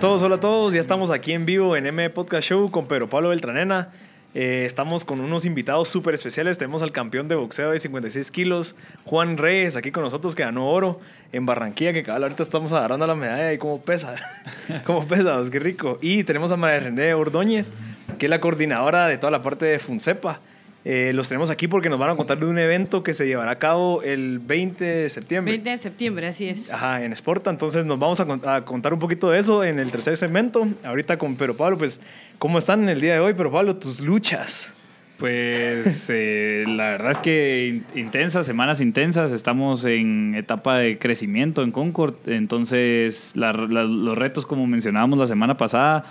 Todos, hola a todos. Ya estamos aquí en vivo en MB Podcast Show con Pedro Pablo Beltranena. Eh, estamos con unos invitados súper especiales. Tenemos al campeón de boxeo de 56 kilos, Juan Reyes, aquí con nosotros, que ganó oro en Barranquilla, que cabal ahorita estamos agarrando la medalla y cómo pesa. cómo pesa, qué rico. Y tenemos a María René Ordóñez, que es la coordinadora de toda la parte de FUNCEPA. Eh, los tenemos aquí porque nos van a contar de un evento que se llevará a cabo el 20 de septiembre. 20 de septiembre, así es. Ajá, en Sporta. Entonces nos vamos a, a, contar un poquito de eso en el tercer segmento. Ahorita con Pedro Pablo, pues, ¿cómo están en el día de hoy, Pedro Pablo, tus luchas? Pues eh, la verdad es que intensas, semanas intensas, estamos en etapa de crecimiento en Concord, entonces la, la, los retos como mencionábamos la semana pasada,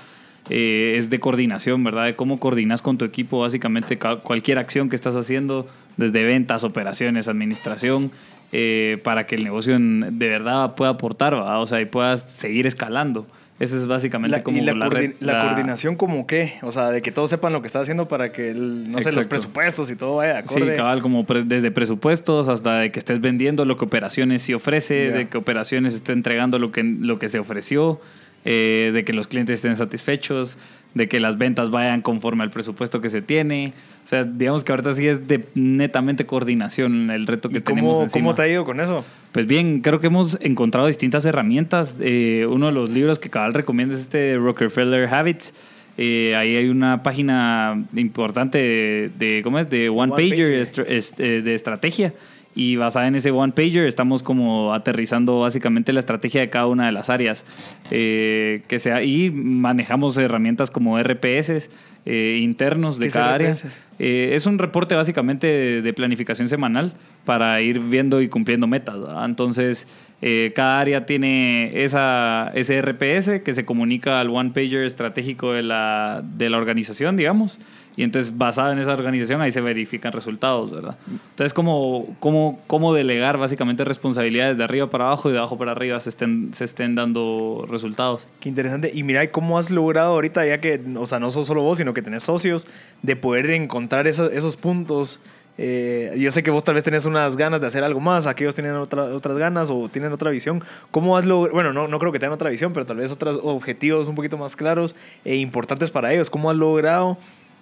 eh, es de coordinación, ¿verdad? De cómo coordinas con tu equipo básicamente cualquier acción que estás haciendo, desde ventas, operaciones, administración, eh, para que el negocio de verdad pueda aportar, ¿verdad? O sea, y puedas seguir escalando. Esa es básicamente la, como y la, la, coordi la, la, coordinación como qué, o sea, de que todos sepan lo que está haciendo para que, el, no Exacto. sé, los presupuestos y todo vaya acorde. Sí, cabal, como pre desde presupuestos hasta de que estés vendiendo lo que operaciones sí ofrece, yeah. de que operaciones esté entregando lo que, lo que se ofreció, eh, de que los clientes estén satisfechos, de que las ventas vayan conforme al presupuesto que se tiene. O sea, digamos que ahorita sí es de netamente coordinación el reto que ¿Y cómo, tenemos. Encima. ¿Cómo te ha ido con eso? Pues bien, creo que hemos encontrado distintas herramientas. Eh, uno de los libros que cabal recomienda es este Rockefeller Habits. Eh, ahí hay una página importante de, de ¿cómo es? De One, One Pager, pager. Est est de estrategia y basada en ese one pager estamos como aterrizando básicamente la estrategia de cada una de las áreas eh, que sea y manejamos herramientas como RPS eh, internos de cada área. Eh, es un reporte básicamente de, de, planificación semanal para ir viendo y cumpliendo metas. ¿verdad? Entonces, eh, cada área tiene esa, ese RPS que se comunica al one pager estratégico de la, de la organización, digamos. Y entonces, basado en esa organización, ahí se verifican resultados, ¿verdad? Entonces, cómo, cómo, cómo delegar básicamente responsabilidades de arriba para abajo y de abajo para arriba se estén, se estén dando resultados. Qué interesante. Y mira, ¿cómo has logrado ahorita, ya que, o sea, no sos solo vos, sino que tenés socios, de poder encontrar esos, esos puntos? Eh, yo sé que vos tal vez tenés unas ganas de hacer algo más, aquellos tienen otra, otras ganas o tienen otra visión. ¿Cómo has logrado? Bueno, no, no creo que tengan otra visión, pero tal vez otros objetivos un poquito más claros e importantes para ellos. ¿Cómo has logrado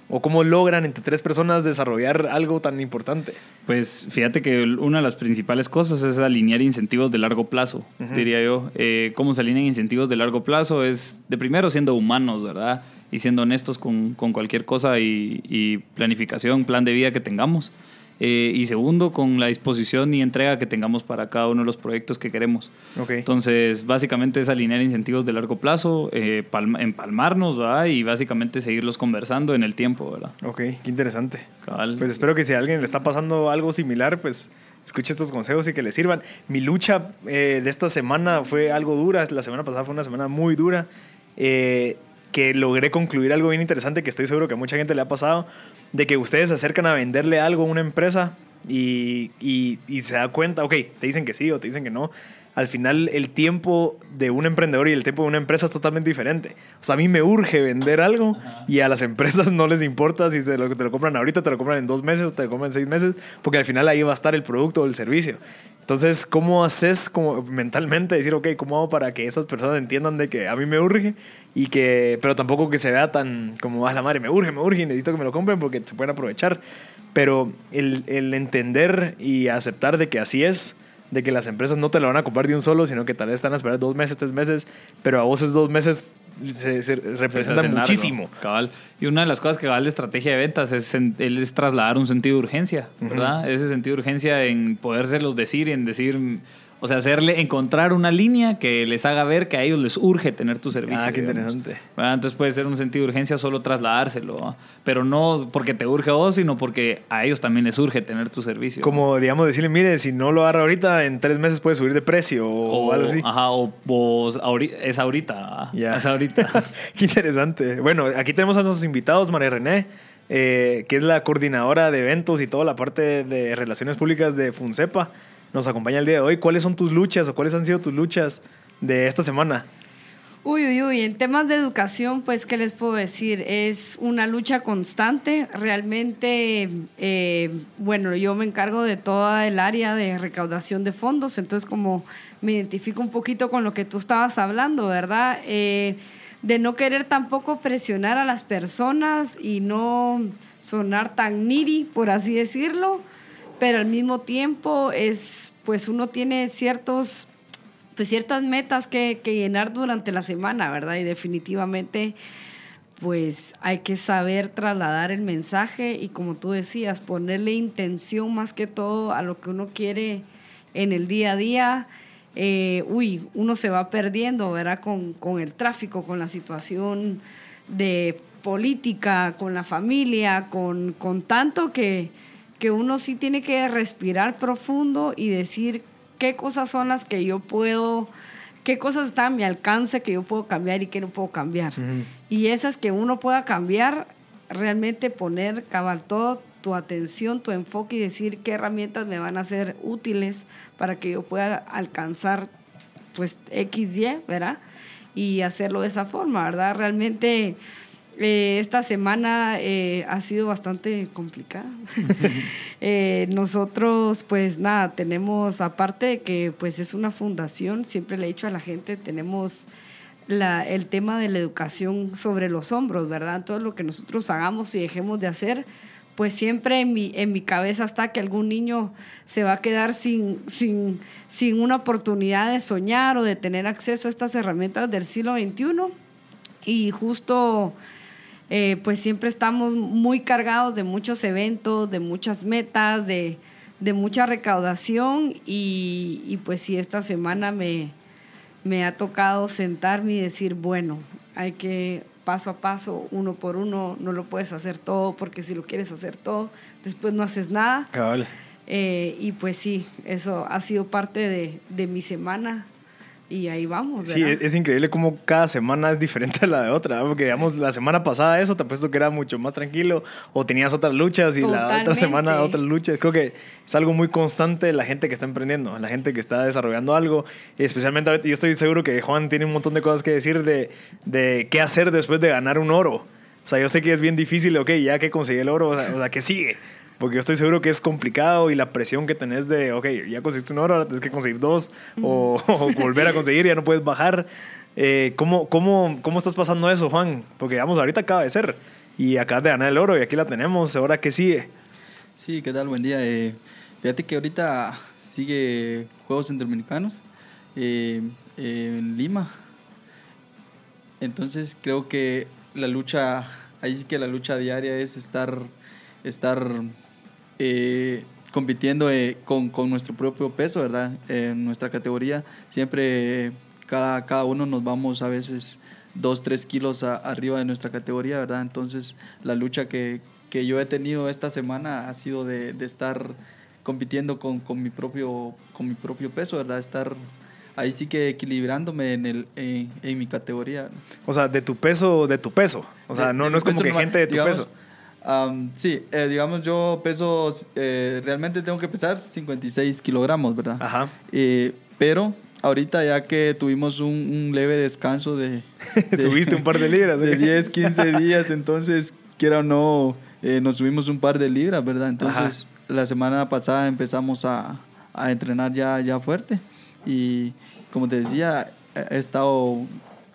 ¿O cómo logran entre tres personas desarrollar algo tan importante? Pues fíjate que una de las principales cosas es alinear incentivos de largo plazo, uh -huh. diría yo. Eh, ¿Cómo se alinean incentivos de largo plazo? Es de primero siendo humanos, ¿verdad? Y siendo honestos con, con cualquier cosa y, y, planificación, plan de vida que tengamos. Eh, y segundo, con la disposición y entrega que tengamos para cada uno de los proyectos que queremos. Okay. Entonces, básicamente es alinear incentivos de largo plazo, eh, palma, empalmarnos ¿verdad? y básicamente seguirlos conversando en el tiempo. ¿verdad? Ok, qué interesante. Cabal. Pues espero que si a alguien le está pasando algo similar, pues escuche estos consejos y que le sirvan. Mi lucha eh, de esta semana fue algo dura, la semana pasada fue una semana muy dura. Eh, que logré concluir algo bien interesante que estoy seguro que a mucha gente le ha pasado, de que ustedes se acercan a venderle algo a una empresa y, y, y, se da cuenta, ok, te dicen que sí o te dicen que no. Al final el tiempo de un emprendedor y el tiempo de una empresa es totalmente diferente. O sea, a mí me urge vender algo Ajá. y a las empresas no les importa si se lo, te lo compran ahorita, te lo compran en dos meses, te lo compran en seis meses, porque al final ahí va a estar el producto o el servicio. Entonces, ¿cómo haces como mentalmente decir, ok, ¿cómo hago para que esas personas entiendan de que a mí me urge y que, pero tampoco que se vea tan como, a la madre, me urge, me urge necesito que me lo compren porque se pueden aprovechar? Pero el, el entender y aceptar de que así es, de que las empresas no te lo van a comprar de un solo, sino que tal vez están a esperar dos meses, tres meses, pero a vos esos dos meses se, se representan muchísimo. Largo, cabal. Y una de las cosas que va la estrategia de ventas es, es trasladar un sentido de urgencia, ¿verdad? Uh -huh. Ese sentido de urgencia en podérselos decir y en decir, O sea, hacerle, encontrar una línea que les haga ver que a ellos les urge tener tu servicio. Ah, qué digamos. interesante. Ah, Entonces puede ser un sentido de urgencia solo trasladárselo, pero no porque te urge a vos, sino porque a ellos también les urge tener tu servicio. Como, digamos, decirle, mire, si no lo agarra ahorita, en tres meses puede subir de precio o, algo así. Ajá, o, o ahori- es ahorita. ¿ah? Ya. Es ahorita. Qué interesante. Bueno, aquí tenemos a nuestros invitados, María René, eh, que es la coordinadora de eventos y toda la parte de relaciones públicas de FUNCEPA. Nos acompaña el día de hoy. ¿Cuáles son tus luchas o cuáles han sido tus luchas de esta semana? Uy, uy, uy, en temas de educación, pues, ¿qué les puedo decir? Es una lucha constante. Realmente, eh, bueno, yo me encargo de toda el área de recaudación de fondos, entonces como me identifico un poquito con lo que tú estabas hablando, ¿verdad? Eh, de no querer tampoco presionar a las personas y no sonar tan needy, por así decirlo, pero al mismo tiempo es, pues uno tiene ciertos pues ciertas metas que, que llenar durante la semana, ¿verdad? Y definitivamente, pues hay que saber trasladar el mensaje y como tú decías, ponerle intención más que todo a lo que uno quiere en el día a día. Eh, uy, uno se va perdiendo, ¿verdad? Con, con el tráfico, con la situación de política, con la familia, con, con tanto que, que uno sí tiene que respirar profundo y decir qué cosas son las que yo puedo, qué cosas están a mi alcance que yo puedo cambiar y qué no puedo cambiar. Y esas que uno pueda cambiar, realmente poner, cavar todo tu atención, tu enfoque y decir qué herramientas me van a ser útiles para que yo pueda alcanzar pues XY, ¿verdad? Y hacerlo de esa forma, ¿verdad? Realmente eh, esta semana eh, ha sido bastante complicada. Eh, nosotros, pues nada, tenemos, aparte de que pues es una fundación, siempre le he dicho a la gente, tenemos la, el tema de la educación sobre los hombros, ¿verdad? Todo lo que nosotros hagamos y dejemos de hacer, pues siempre en mi, en mi cabeza está que algún niño se va a quedar sin, sin, sin una oportunidad de soñar o de tener acceso a estas herramientas del siglo XXI. Y justo eh, pues siempre estamos muy cargados de muchos eventos, de muchas metas, de, de mucha recaudación y, y, pues sí, esta semana me, me ha tocado sentarme y decir, bueno, hay que paso a paso, uno por uno, no lo puedes hacer todo porque si lo quieres hacer todo, después no haces nada. Eh, y pues sí, eso ha sido parte de, de mi semana y ahí vamos. Sí, ¿verdad? es, es increíble cómo cada semana es diferente a la de otra, porque digamos, la semana pasada eso te apuesto que era mucho más tranquilo, o tenías otras luchas y la otra Totalmente. semana otras luchas. Creo que es algo muy constante la gente que está emprendiendo, la gente que está desarrollando algo, y especialmente yo estoy seguro que Juan tiene un montón de cosas que decir de, de qué hacer después de ganar un oro. O sea, yo sé que es bien difícil, ok, ya que conseguí el oro, o sea, o sea, ¿qué sigue? Porque yo estoy seguro que es complicado y la presión que tenés de, ok, ya conseguiste un oro, ahora tienes que conseguir dos o, volver a conseguir, ya no puedes bajar. Eh, ¿cómo, cómo, ¿Cómo estás pasando eso, Juan? Porque, digamos, ahorita acaba de ser y acabas de ganar el oro y aquí la tenemos. ¿Ahora qué sigue? Sí, ¿qué tal? Buen día. Eh, fíjate que ahorita sigue Juegos Centroamericanos eh, en Lima. Entonces creo que la lucha, ahí sí que la lucha diaria es estar, estar eh, compitiendo eh, con, con nuestro propio peso, ¿verdad? En nuestra categoría siempre cada, cada uno nos vamos a veces dos, tres kilos a- arriba de nuestra categoría, ¿verdad? Entonces la lucha que, que yo he tenido esta semana ha sido de, de estar compitiendo con, con, mi propio, con mi propio peso, ¿verdad? Estar ahí sí que equilibrándome en, el, en, en mi categoría. O sea, de tu peso, de tu peso. O sea, De- no, no es como que normal, gente de tu digamos, peso. Am, sí, eh, digamos yo peso, eh, realmente tengo que pesar 56 kilogramos, ¿verdad? Ajá. Eh, pero ahorita ya que tuvimos un, un leve descanso de, de- Subiste un par de libras. de ¿ok? 10, 15 días, entonces quiera o no, eh, nos subimos un par de libras, ¿verdad? Entonces la semana pasada empezamos a, a entrenar ya, ya fuerte y como te decía, he estado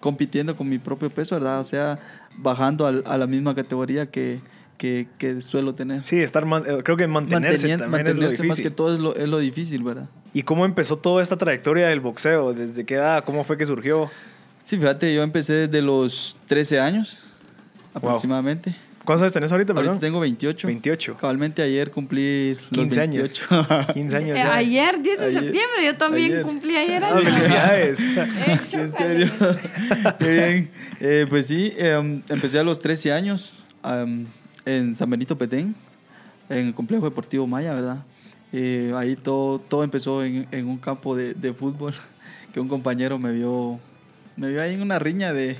compitiendo con mi propio peso, ¿verdad? O sea, bajando al- a la misma categoría que, que, que suelo tener. Sí, estar man- eh, creo que mantenerse Mantenien- también es lo mantenerse más difícil. que todo es lo, es lo difícil, ¿verdad? ¿Y cómo empezó toda esta trayectoria del boxeo? ¿Desde qué edad? ¿Cómo fue que surgió? Sí, fíjate, yo empecé desde los 13 años aproximadamente. ¿Cuántos años tenés ahorita, Ahorita perdón? tengo 28. 28. Cabalmente ayer cumplí los 15 años. 28. 15 años Eh, ya. ayer, 10 de Ayer. septiembre, yo también Ayer. cumplí ayer. Ah, años. felicidades. Eh, ¿En serio? Qué bien. Eh, pues sí, em, empecé a los 13 años am, en San Benito Petén, en el complejo deportivo Maya, ¿verdad? Eh, ahí todo, todo empezó en, en un campo de, de fútbol, que un compañero me vio, me vio ahí en una riña de...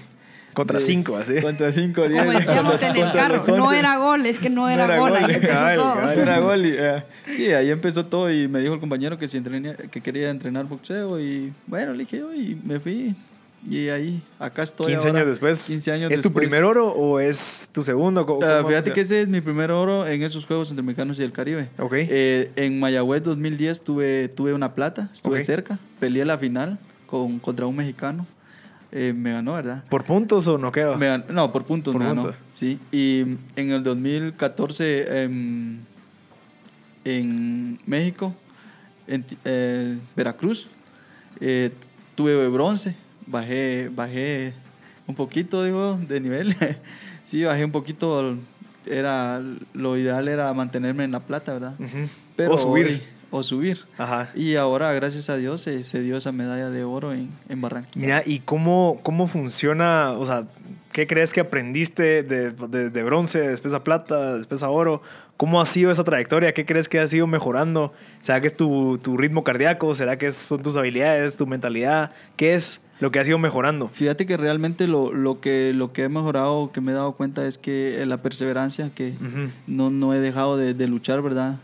Contra de- 5, así. Contra 5, 10. Como decíamos en el carro, no era gol, es que no era, gol, ahí empezó cabal, todo. cabal. Era gol y, eh, sí, ahí empezó todo y me dijo el compañero que si entrené- que quería entrenar boxeo y bueno, le dije yo y me fui y ahí, acá estoy 15 ahora, años después. 15 años ¿Es tu primer oro o es tu segundo? ¿Cómo- Ah, fíjate que ese es mi primer oro en esos Juegos Centroamericanos y del Caribe. Ok. Eh, en Mayagüez 2010 tuve, tuve una plata, estuve Ok. cerca, peleé la final con, contra un mexicano. Eh, me ganó, ¿verdad? ¿Por puntos o no quedó? Me ganó- no, por puntos Por me ganó. Sí. Y en el 2014 em, en México, en eh, Veracruz, eh, tuve bronce. Bajé, bajé un poquito, digo, de nivel. sí, bajé un poquito. Era, lo ideal era mantenerme en la plata, ¿verdad? Ujú. o subir. hoy- o subir. Ajá. Y ahora, gracias a Dios, se, se dio esa medalla de oro en, en Barranquilla. Mira, ¿y cómo, cómo funciona? O sea, ¿qué crees que aprendiste de, de- de bronce, después a plata, después a oro? ¿Cómo ha sido esa trayectoria? ¿Qué crees que ha sido mejorando? ¿Será que es tu, tu ritmo cardíaco? ¿Será que son tus habilidades, tu mentalidad? ¿Qué es lo que ha sido mejorando? Fíjate que realmente lo, lo, que, lo que he mejorado, que me he dado cuenta es que eh, la perseverancia, que no, no he dejado de, de luchar, ¿verdad?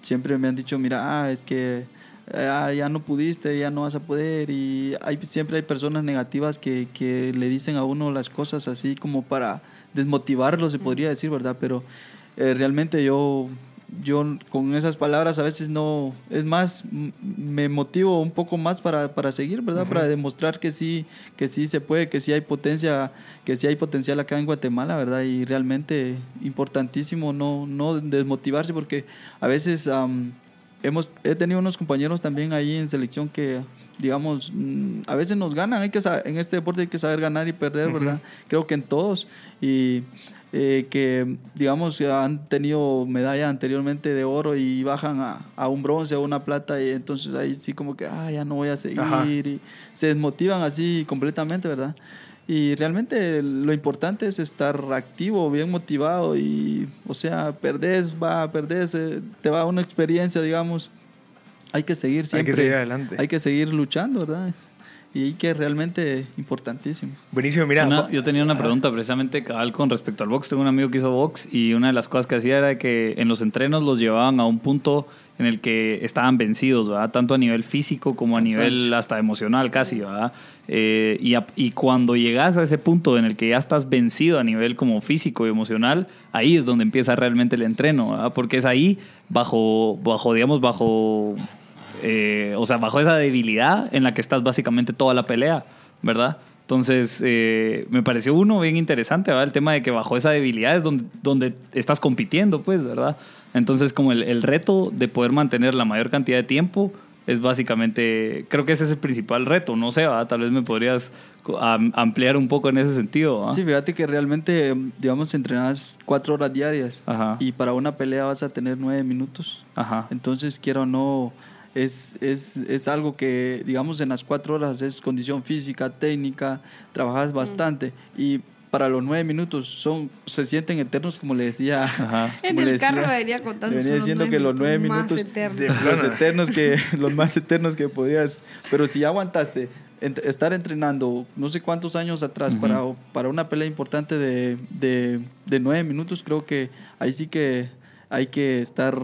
Siempre me han dicho, mira, ah, es que eh, ah, ya no pudiste, ya no vas a poder. Y hay, siempre hay personas negativas que, que le dicen a uno las cosas así como para desmotivarlo, se podría decir, ¿verdad? Pero eh, realmente yo, yo con esas palabras a veces no, es más, me motivo un poco más para, para seguir, ¿verdad? Para demostrar que sí, que sí se puede, que sí hay potencia, que sí hay potencial acá en Guatemala, ¿verdad? Y realmente importantísimo no, no desmotivarse porque a veces hemos, he tenido unos compañeros también ahí en selección que digamos, mm, a veces nos ganan, hay que sa- en este deporte hay que saber ganar y perder, ¿verdad? Creo que en todos. Y eh, que, digamos, han tenido medalla anteriormente de oro y bajan a, a un bronce o una plata y entonces ahí sí como que, ah, ya no voy a seguir Ajá. y se desmotivan así completamente, ¿verdad? Y realmente lo importante es estar activo, bien motivado y, o sea, perdés, va, perdés, eh, te va una experiencia, digamos. Hay que seguir Hay siempre. que seguir adelante. Hay que seguir luchando, ¿verdad? Y que realmente importantísimo. Buenísimo, mira. Una- yo tenía una pregunta precisamente cabal con respecto al box. Tengo un amigo que hizo box y una de las cosas que hacía era que en los entrenos los llevaban a un punto en el que estaban vencidos, ¿verdad? Tanto a nivel físico como a nivel hasta emocional casi, ¿verdad? Eh, y, a- y cuando llegas a ese punto en el que ya estás vencido a nivel como físico y emocional, ahí es donde empieza realmente el entreno, ¿verdad? Porque es ahí bajo, bajo digamos, bajo eh, o sea, bajo esa debilidad en la que estás básicamente toda la pelea, ¿verdad? Entonces, eh, me pareció uno bien interesante, ¿verdad? El tema de que bajo esa debilidad es donde, donde estás compitiendo, pues, ¿verdad? Entonces, como el, el reto de poder mantener la mayor cantidad de tiempo es básicamente, creo que ese es el principal reto, no sé, ¿verdad? Tal vez me podrías am- ampliar un poco en ese sentido, ¿verdad? Sí, fíjate que realmente, digamos, entrenas cuatro horas diarias Ajá. y para una pelea vas a tener nueve minutos. Ajá. Entonces, quiero o no, es, es, es algo que, digamos, en las cuatro horas es condición física, técnica, trabajas bastante y para los nueve minutos son se sienten eternos, como le decía. Ajá. En el carro decía- venía contando. venía diciendo que los nueve minutos eternos. de- los eternos que los más eternos que podías pero si ya aguantaste ent- estar entrenando no sé cuántos años atrás para, para una pelea importante de, de, de nueve minutos creo que ahí sí que hay que estar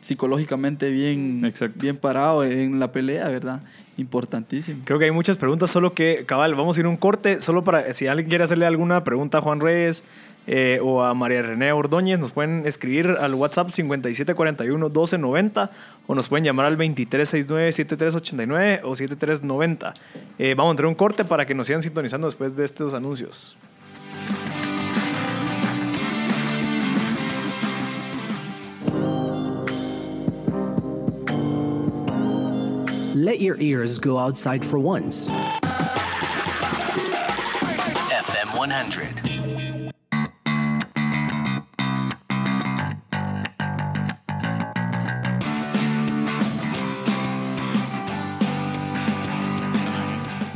psicológicamente bien, Exacto. bien parado en la pelea, ¿verdad? Importantísimo. Creo que hay muchas preguntas, solo que, cabal, vamos a ir un corte, solo para, si alguien quiere hacerle alguna pregunta a Juan Reyes eh, o a María René Ordóñez, nos pueden escribir al WhatsApp 5741-1290 o nos pueden llamar al 2369-7389 o 7390. Eh, vamos a entrar un corte para que nos sigan sintonizando después de estos anuncios. Let your ears go outside for once. FM 100.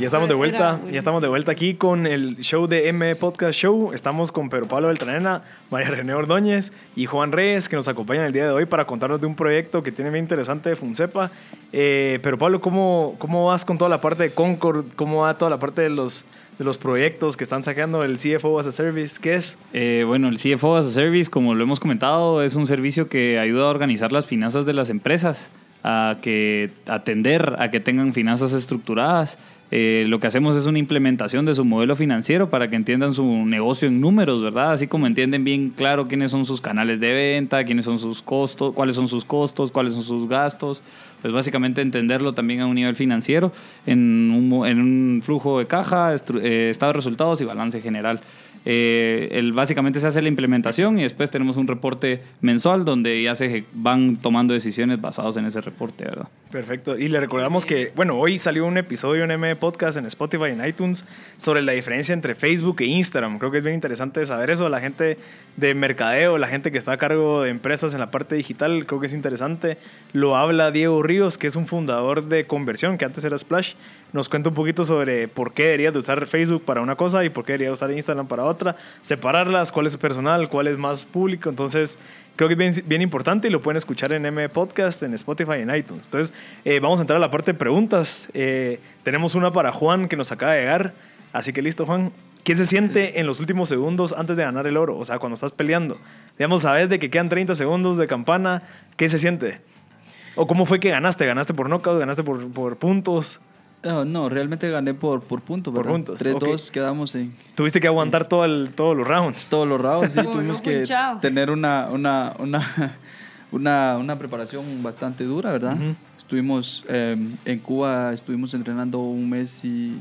Ya estamos de vuelta, ya estamos de vuelta aquí con el show de M Podcast Show. Estamos con Pedro Pablo Beltranena, María René Ordóñez y Juan Reyes que nos acompañan el día de hoy para contarnos de un proyecto que tiene bien interesante de Funcepa. Eh, pero Pablo, ¿cómo, ¿cómo vas con toda la parte de Concord? ¿Cómo va toda la parte de los, de los proyectos que están sacando el CFO as a Service? ¿Qué es? Eh, bueno, el CFO as a Service, como lo hemos comentado, es un servicio que ayuda a organizar las finanzas de las empresas, a que atender a que tengan finanzas estructuradas. Eh, lo que hacemos es una implementación de su modelo financiero para que entiendan su negocio en números, ¿verdad? Así como entienden bien claro quiénes son sus canales de venta, quiénes son sus costos, cuáles son sus costos, cuáles son sus gastos. Pues básicamente entenderlo también a un nivel financiero, en un, en un flujo de caja, eh, estado de resultados y balance general. Eh, el, básicamente se hace la implementación y después tenemos un reporte mensual donde ya se van tomando decisiones basadas en ese reporte, ¿verdad? Perfecto. Y le recordamos que, bueno, hoy salió un episodio en M Podcast en Spotify en iTunes sobre la diferencia entre Facebook e Instagram. Creo que es bien interesante saber eso. La gente de mercadeo, la gente que está a cargo de empresas en la parte digital, creo que es interesante. Lo habla Diego Ríos, que es un fundador de Conversión, que antes era Splash. Nos cuenta un poquito sobre por qué deberías de usar Facebook para una cosa y por qué deberías usar Instagram para otra. Separarlas, cuál es personal, cuál es más público. Entonces, creo que es bien, bien importante y lo pueden escuchar en M Podcast, en Spotify y en iTunes. Entonces, eh, vamos a entrar a la parte de preguntas. Eh, tenemos una para Juan que nos acaba de llegar. Así que listo, Juan. ¿Qué se siente en los últimos segundos antes de ganar el oro? O sea, cuando estás peleando. Digamos, sabes de que quedan 30 segundos de campana. ¿Qué se siente? ¿O cómo fue que ganaste? ¿Ganaste por knockout? ¿Ganaste por, por puntos? No, no, realmente gané por, por puntos, Por ¿verdad? puntos, 3-2 quedamos en Tuviste que aguantar todo el- todos los rounds. todos los rounds, sí, tuvimos que tener una, una, una, una, una preparación bastante dura, ¿verdad? Ujú. Estuvimos eh, en Cuba, estuvimos entrenando un mes y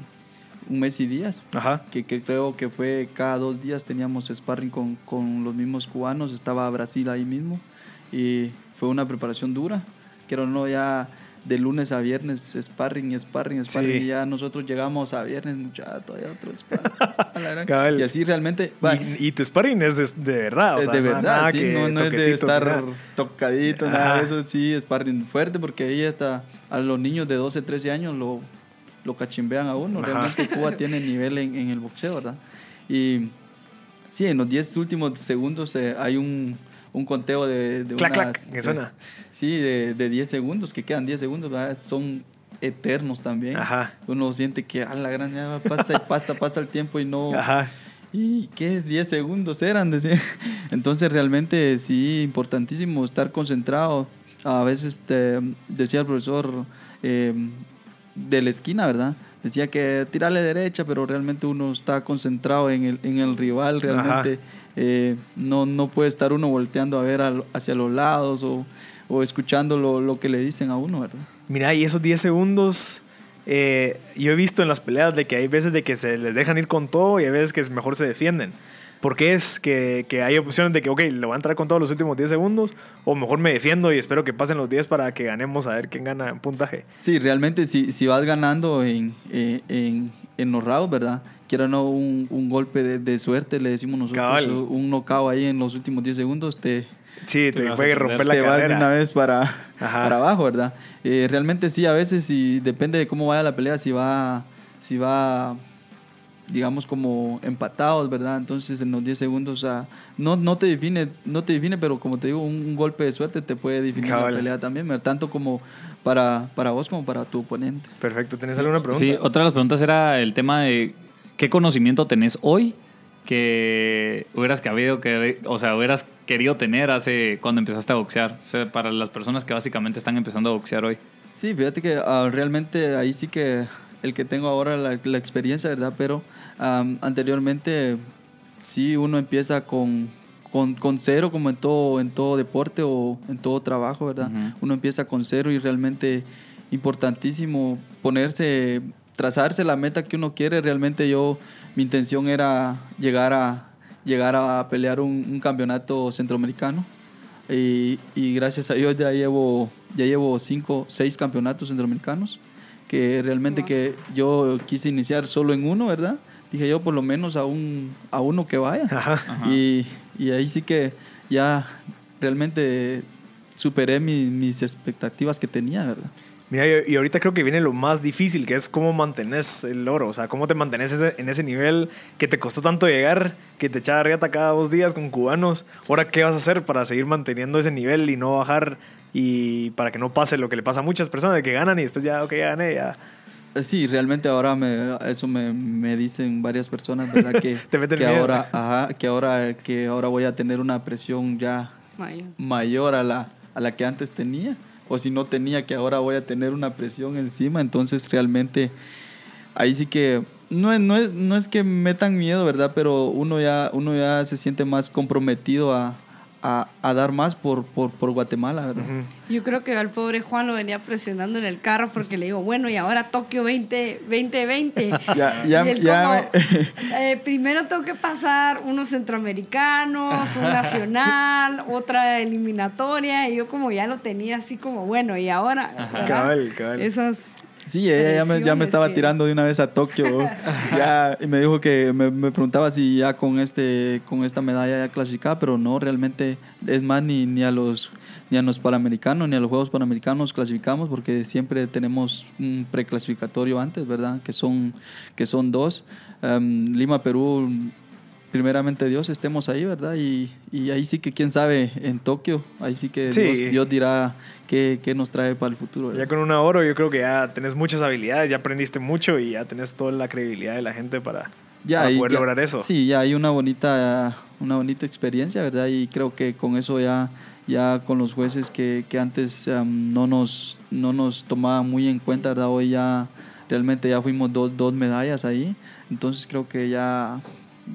un mes y días. Ajá. Que, que creo que fue cada dos días teníamos sparring con, con los mismos cubanos, estaba Brasil ahí mismo y fue una preparación dura, que no ya de lunes a viernes sparring, sparring, sparring Sí. y ya nosotros llegamos a viernes, muchachos, todavía otro sparring. y así realmente... va, Y, y tu sparring es de, de verdad. O es sea, de verdad, nada sí, que no, no es de estar nada. tocadito, nada de eso, sí, sparring fuerte, porque ahí hasta a los niños de 12, 13 años lo, lo cachimbean a uno. Ajá. Realmente Cuba tiene nivel en, en el boxeo, ¿verdad? Y sí, en los 10 últimos segundos eh, hay un, un conteo de... de Clac, unas- clac, que suena. Sí, de, de 10 segundos, que quedan 10 segundos, ¿verdad? Son eternos también. Ajá. Uno siente que a la gran pasa y pasa, pasa el tiempo y no... Ajá. ¿Y qué es? 10 segundos eran, decía. Entonces realmente sí, importantísimo estar concentrado. A veces te decía el profesor eh, de la esquina, ¿verdad? Decía que tirarle derecha, pero realmente uno está concentrado en el, en el rival, realmente eh, no, no puede estar uno volteando a ver al- hacia los lados o, o escuchando lo, lo que le dicen a uno, ¿verdad? Mira, y esos 10 segundos, eh, yo he visto en las peleas de que hay veces de que se les dejan ir con todo y hay veces que mejor se defienden. ¿Por qué es que, que hay opciones de que, ok, le voy a entrar con todos los últimos 10 segundos? O mejor me defiendo y espero que pasen los 10 para que ganemos a ver quién gana en puntaje. Sí, realmente si, si vas ganando en, eh, en, en los rounds, ¿verdad? Quiera no un, un golpe de, de suerte, le decimos nosotros, Cabal. un knockout ahí en los últimos 10 segundos, te, Sí, te, Te vas puede romper la te vas de una vez para, Ajá. para abajo, ¿verdad? Eh, realmente sí, a veces sí, depende de cómo vaya la pelea, si va, si va digamos como empatados, ¿verdad? Entonces en los 10 segundos, o sea, no, no te define, no te define, pero como te digo, un, un golpe de suerte te puede definir Cabal. la pelea también, ¿verdad? tanto como para, para vos como para tu oponente. Perfecto, ¿tienes alguna pregunta? Sí, otra de las preguntas era el tema de qué conocimiento tenés hoy que hubieras cabido, que, o sea, hubieras querido tener hace cuando empezaste a boxear. O sea, para las personas que básicamente están empezando a boxear hoy. Sí, fíjate que ah, realmente ahí sí que el que tengo ahora la, la experiencia, ¿verdad? Pero am, anteriormente sí uno empieza con, con, con cero como en todo, en todo deporte o en todo trabajo, ¿verdad? Ujú. Uno empieza con cero y realmente importantísimo ponerse, trazarse la meta que uno quiere. Realmente yo, mi intención era llegar a, llegar a pelear un, un campeonato centroamericano. Y, y gracias a Dios ya llevo, ya llevo cinco, seis campeonatos centroamericanos, que realmente que yo quise iniciar solo en uno, ¿verdad? Dije yo por lo menos a, un, a uno que vaya. Ajá. Y, y ahí sí que ya realmente superé mi- mis expectativas que tenía, ¿verdad? Mira, y ahorita creo que viene lo más difícil, que es cómo mantenés el oro. O sea, cómo te mantenés ese- en ese nivel que te costó tanto llegar, que te echaba riata cada dos días con cubanos. Ahora, ¿qué vas a hacer para seguir manteniendo ese nivel y no bajar? Y para que no pase lo que le pasa a muchas personas, de que ganan y después ya, ok, ya gané, ya. Eh, Sí, realmente ahora me, eso me, me dicen varias personas, ¿verdad? Que, Te meten que miedo. ahora, ajá, que ahora, que ahora voy a tener una presión ya Mayo. mayor a la, a la que antes tenía. O si no tenía, que ahora voy a tener una presión encima. Entonces realmente ahí sí que no es, no es, no es que me metan miedo, ¿verdad? Pero uno ya, uno ya se siente más comprometido a, a, a dar más por, por, por Guatemala, ¿verdad? Yo creo que al pobre Juan lo venía presionando en el carro porque le digo, bueno, y ahora Tokio 20, 2020. Ya, ya, y él ya como, eh, primero tengo que pasar unos centroamericanos, un nacional, otra eliminatoria, y yo como ya lo tenía así como, bueno, y ahora. Cabal, cabal. Esas... Sí, ella ya me, ya me Presiones estaba que- tirando de una vez a Tokio. ya, y me dijo que me, me preguntaba si ya con este con esta medalla ya clasificaba, pero no, realmente es más ni, ni a los ni a los panamericanos ni a los Juegos Panamericanos clasificamos porque siempre tenemos un preclasificatorio antes, ¿verdad? Que son que son dos. Em, Lima, Perú, primeramente Dios estemos ahí, ¿verdad? Y, y ahí sí que quién sabe en Tokio, ahí sí que Sí. Dios, Dios dirá qué, qué nos trae para el futuro. ¿verdad? Ya con una oro yo creo que ya tenés muchas habilidades, ya aprendiste mucho y ya tenés toda la credibilidad de la gente para, para ahí poder ya- lograr eso. Sí, ya hay una bonita, una bonita experiencia, ¿verdad? Y creo que con eso ya, ya con los jueces que, que antes am, no, nos, no nos tomaban muy en cuenta, ¿verdad? Hoy ya realmente ya fuimos dos, dos medallas ahí. Entonces creo que ya,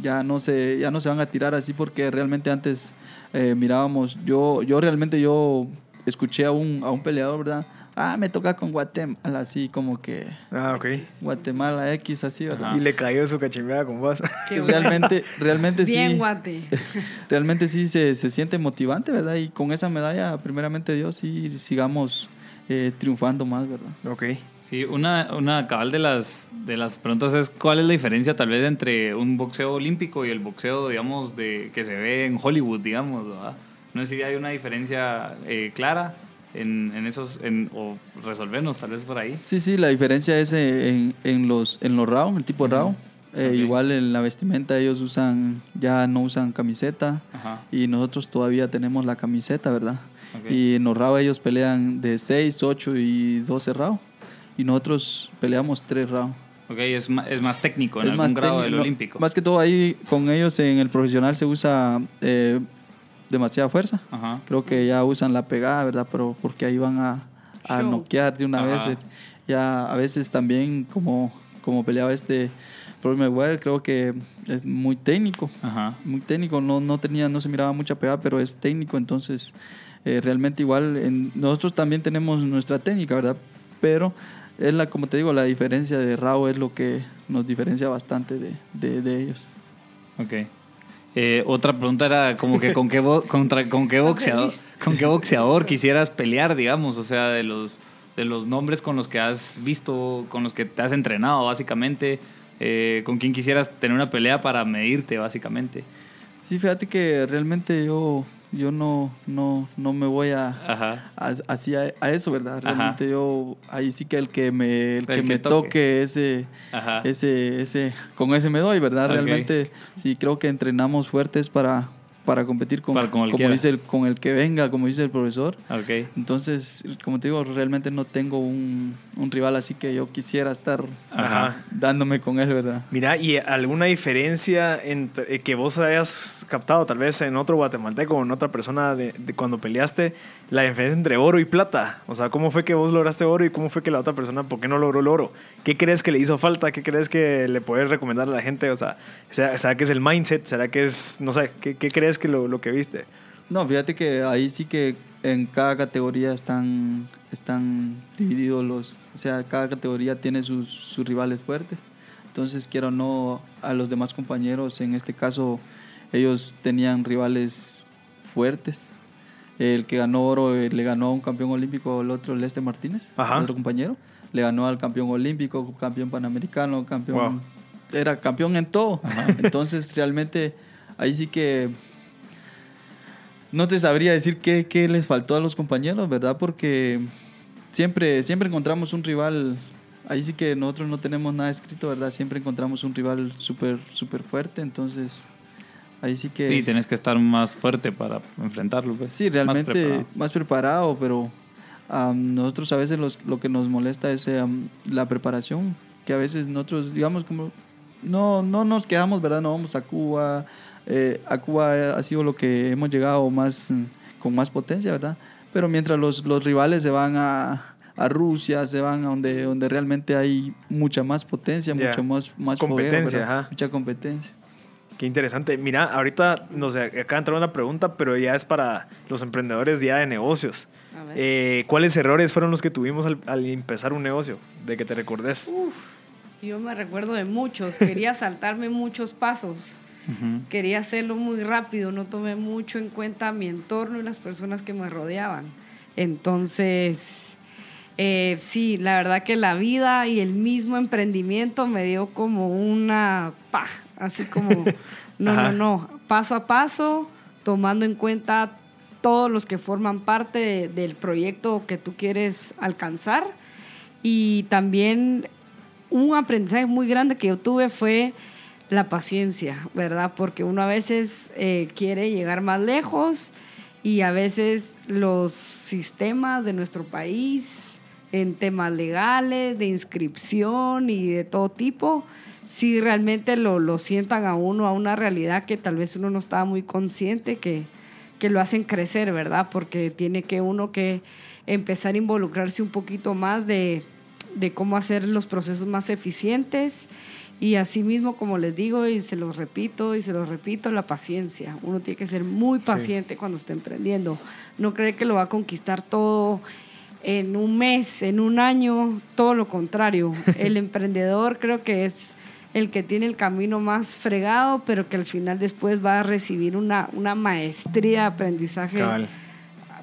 ya, no se, ya no se van a tirar así porque realmente antes eh, mirábamos, yo, yo realmente yo escuché a un, a un peleador, ¿verdad? Ah, me toca con Guatemala, así como que Ah, ok. Guatemala X, así, ¿verdad? Y le cayó su cachimbeada con vos. qué. Realmente, realmente Bien, sí. guate. Realmente sí se, se siente motivante, ¿verdad? Y con esa medalla, primeramente Dios, sí sigamos eh, triunfando más, ¿verdad? ok. Sí, una, una cabal de las, de las preguntas es cuál es la diferencia tal vez entre un boxeo olímpico y el boxeo, digamos, de, que se ve en Hollywood, digamos, ¿verdad? No sé si hay una diferencia eh, clara en, en esos, en, o resolvernos tal vez por ahí. Sí, sí, la diferencia es eh, en, en los, en los round, el tipo de round. Eh, Ok. Igual en la vestimenta ellos usan, ya no usan camiseta Ajá. y nosotros todavía tenemos la camiseta, ¿verdad? Ok. Y en los round ellos pelean de 6, 8 y 12 round y nosotros peleamos 3 round. Ok, es más, es más técnico en Es algún más grado del técnico. olímpico. Más que todo ahí con ellos en el profesional se usa eh, demasiada fuerza. Ajá. Creo que ya usan la pegada, ¿verdad? Pero porque ahí van a, a noquear de una Ajá. vez. Ya a veces también como, como peleaba este Mayweather, creo que es muy técnico. Ajá. Muy técnico, no, no tenía, no se miraba mucha pegada, pero es técnico, entonces eh, realmente igual en- nosotros también tenemos nuestra técnica, ¿verdad? Pero es la, como te digo, la diferencia de Rao es lo que nos diferencia bastante de, de, de ellos. Ok. Eh, otra pregunta era como que con qué, contra, con qué boxeador con qué boxeador quisieras pelear, digamos, o sea, de los de los nombres con los que has visto, con los que te has entrenado, básicamente, eh, con quién quisieras tener una pelea para medirte, básicamente. Sí, fíjate que realmente yo, yo no, no, no me voy a, Ajá. a- así a, a eso, ¿verdad? Ajá. Realmente yo, ahí sí que el que me, el que que me toque. toque, ese, Ajá. ese, ese, con ese me doy, ¿verdad? Realmente sí creo que entrenamos fuertes para, para competir con, Para con como dice el, con el que venga, como dice el profesor. Ok. Entonces, como te digo, realmente no tengo un, un rival así que yo quisiera estar Ajá. dándome con él, ¿verdad? Mira, ¿y alguna diferencia entre, eh, que vos hayas captado tal vez en otro guatemalteco o en otra persona de, de cuando peleaste, la diferencia entre oro y plata? O sea, ¿cómo fue que vos lograste oro y cómo fue que la otra persona, por qué no logró el oro? ¿Qué crees que le hizo falta? ¿Qué crees que le puedes recomendar a la gente? O sea, ¿será, será que es el mindset? ¿Será que es, no sé, qué, qué crees que lo, lo que viste? No, fíjate que ahí sí que en cada categoría están, están divididos los, o sea, cada categoría tiene sus, sus rivales fuertes. Entonces, quiero o no, a los demás compañeros, en este caso, ellos tenían rivales fuertes. El que ganó oro eh, le ganó a un campeón olímpico, el otro, Leste Martínez, Ajá. otro compañero. Le ganó al campeón olímpico, campeón panamericano, campeón. Wow. Era campeón en todo. Entonces, realmente, ahí sí que no te sabría decir qué, qué les faltó a los compañeros, ¿verdad? Porque siempre, siempre encontramos un rival, ahí sí que nosotros no tenemos nada escrito, ¿verdad? Siempre encontramos un rival súper súper fuerte, entonces ahí sí que... Sí, tenés que estar más fuerte para enfrentarlo. pues. Sí, realmente más preparado, pero am, nosotros a veces los- lo que nos molesta es la preparación, que a veces nosotros, digamos, como no, no nos quedamos, ¿verdad? No vamos a Cuba. eh, a Cuba ha sido lo que hemos llegado más mm, con más potencia, ¿verdad? Pero mientras los, los rivales se van a, a Rusia, se van a donde, donde realmente hay mucha más potencia, mucha más, más Competencia. Mucha competencia. Qué interesante. Mira, ahorita nos acaba de entrar una pregunta, pero ya es para los emprendedores ya de negocios. A ver. Eh, ¿Cuáles errores fueron los que tuvimos al, al empezar un negocio? De que te recordes. Uf, yo me recuerdo de muchos. Quería saltarme muchos pasos. Ujú. Quería hacerlo muy rápido. No tomé mucho en cuenta mi entorno y las personas que me rodeaban. Entonces, eh, sí, la verdad que la vida y el mismo emprendimiento me dio como una pa, así como, no, no, no, paso a paso, tomando en cuenta todos los que forman parte de- del proyecto que tú quieres alcanzar. Y también un aprendizaje muy grande que yo tuve fue la paciencia, ¿verdad? Porque uno a veces eh, quiere llegar más lejos y a veces los sistemas de nuestro país en temas legales, de inscripción y de todo tipo, sí realmente lo, lo sientan a uno a una realidad que tal vez uno no estaba muy consciente que, que lo hacen crecer, ¿verdad? Porque tiene que uno que empezar a involucrarse un poquito más de, de cómo hacer los procesos más eficientes y asimismo, como les digo y se los repito y se los repito, la paciencia. Uno tiene que ser muy paciente cuando está emprendiendo. No cree que lo va a conquistar todo en un mes, en un año, todo lo contrario. El emprendedor creo que es el que tiene el camino más fregado, pero que al final después va a recibir una, una maestría de aprendizaje Cabal.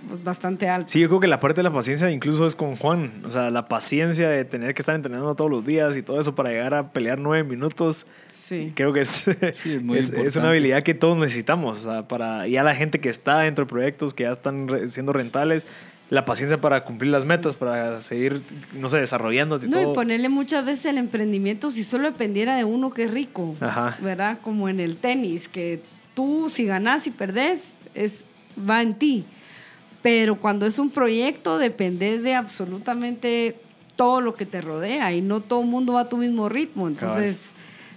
Pues, bastante alta. Sí, yo creo que la parte de la paciencia incluso es con Juan. O sea, la paciencia de tener que estar entrenando todos los días y todo eso para llegar a pelear nueve minutos. Sí. Creo que es, Sí, es muy es, es una habilidad que todos necesitamos. O sea, para ya la gente que está dentro de proyectos que ya están re- siendo rentables, la paciencia para cumplir las metas, para seguir, no sé, desarrollándote y No, todo. y ponerle muchas veces el emprendimiento, si solo dependiera de uno, qué rico, Ajá. ¿verdad? Como en el tenis, que tú si ganás y perdés, es, va en ti. Pero cuando es un proyecto, dependes de absolutamente todo lo que te rodea y no todo el mundo va a tu mismo ritmo. Entonces,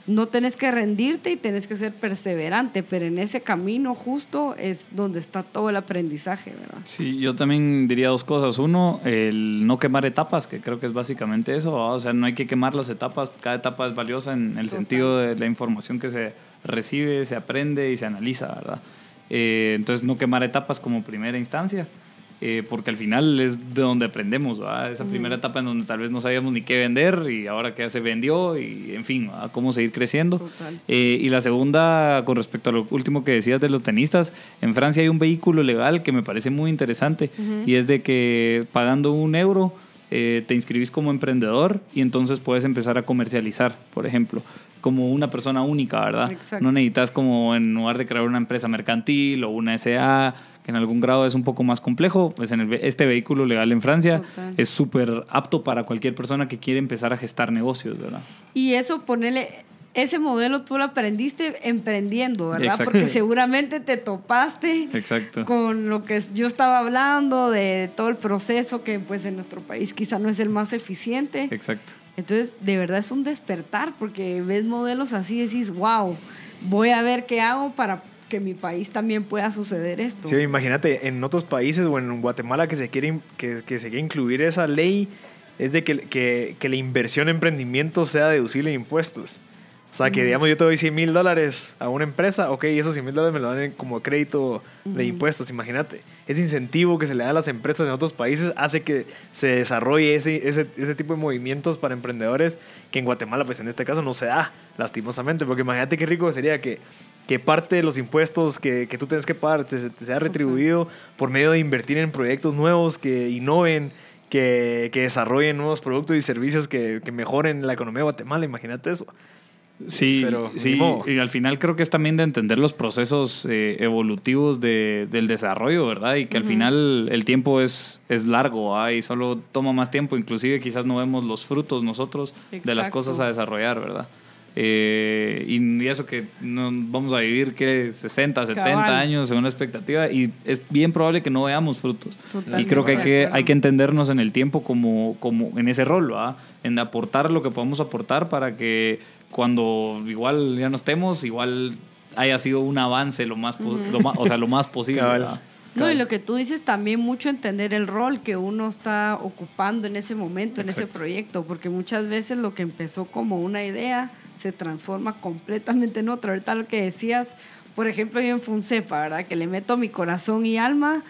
no tenés que rendirte y tenés que ser perseverante, pero en ese camino justo es donde está todo el aprendizaje, ¿verdad? Sí, yo también diría dos cosas. Uno, el no quemar etapas, que creo que es básicamente eso. O sea, no hay que quemar las etapas. Cada etapa es valiosa en el Total. sentido de la información que se recibe, se aprende y se analiza, ¿verdad? Eh, entonces, no quemar etapas como primera instancia. eh, porque al final es de donde aprendemos, esa primera etapa en donde tal vez no sabíamos ni qué vender y ahora que ya se vendió y en fin, ¿va? cómo seguir creciendo. Eh, y la segunda, con respecto a lo último que decías de los tenistas, en Francia hay un vehículo legal que me parece muy interesante y es de que pagando un euro eh, te inscribís como emprendedor y entonces puedes empezar a comercializar, por ejemplo, como una persona única, ¿verdad? Exacto. No necesitas como en lugar de crear una empresa mercantil o una SA, que en algún grado es un poco más complejo, pues en el este vehículo legal en Francia Total. es súper apto para cualquier persona que quiere empezar a gestar negocios, ¿verdad? Y eso, ponerle, ese modelo tú lo aprendiste emprendiendo, ¿verdad? Exacto. Porque seguramente te topaste Exacto. con lo que yo estaba hablando, de todo el proceso que pues en nuestro país quizá no es el más eficiente. Exacto. Entonces, de verdad es un despertar, porque ves modelos así y decís, wow, voy a ver qué hago para que mi país también pueda suceder esto. Sí, imagínate, en otros países o en Guatemala que se quiere, que, se quiere incluir esa ley, es de que, que la inversión en emprendimiento sea deducible de impuestos. O sea, que digamos yo te doy 100 mil dólares a una empresa, ok, esos 100 mil dólares me lo dan como crédito de impuestos, imagínate. Ese incentivo que se le da a las empresas en otros países hace que se desarrolle ese, ese, ese tipo de movimientos para emprendedores que en Guatemala, pues en este caso no se da, lastimosamente, porque imagínate qué rico sería que, que parte de los impuestos que, que tú tienes que pagar te, te sea retribuido por medio de invertir en proyectos nuevos que innoven, que, que desarrollen nuevos productos y servicios que, que mejoren la economía de Guatemala, imagínate eso. Sí, Pero, sí, y al final creo que es también de entender los procesos eh, evolutivos de- del desarrollo, ¿verdad? Y que al final el tiempo es, es largo ¿ah? y solo toma más tiempo, inclusive quizás no vemos los frutos nosotros de las cosas a desarrollar, ¿verdad? Eh, y y eso que no, vamos a vivir que 60, 70 Cabal. años según la expectativa y es bien probable que no veamos frutos. Y creo que hay que, hay que entendernos en el tiempo como, como en ese rol, ¿va? En aportar lo que podemos aportar para que cuando igual ya no estemos, igual haya sido un avance lo más, po- lo más o sea, lo más posible. No, y lo que tú dices también mucho entender el rol que uno está ocupando en ese momento, en ese proyecto, porque muchas veces lo que empezó como una idea se transforma completamente en otra. Ahorita lo que decías, por ejemplo, yo en Funcepa, ¿verdad? Que le meto mi corazón y alma.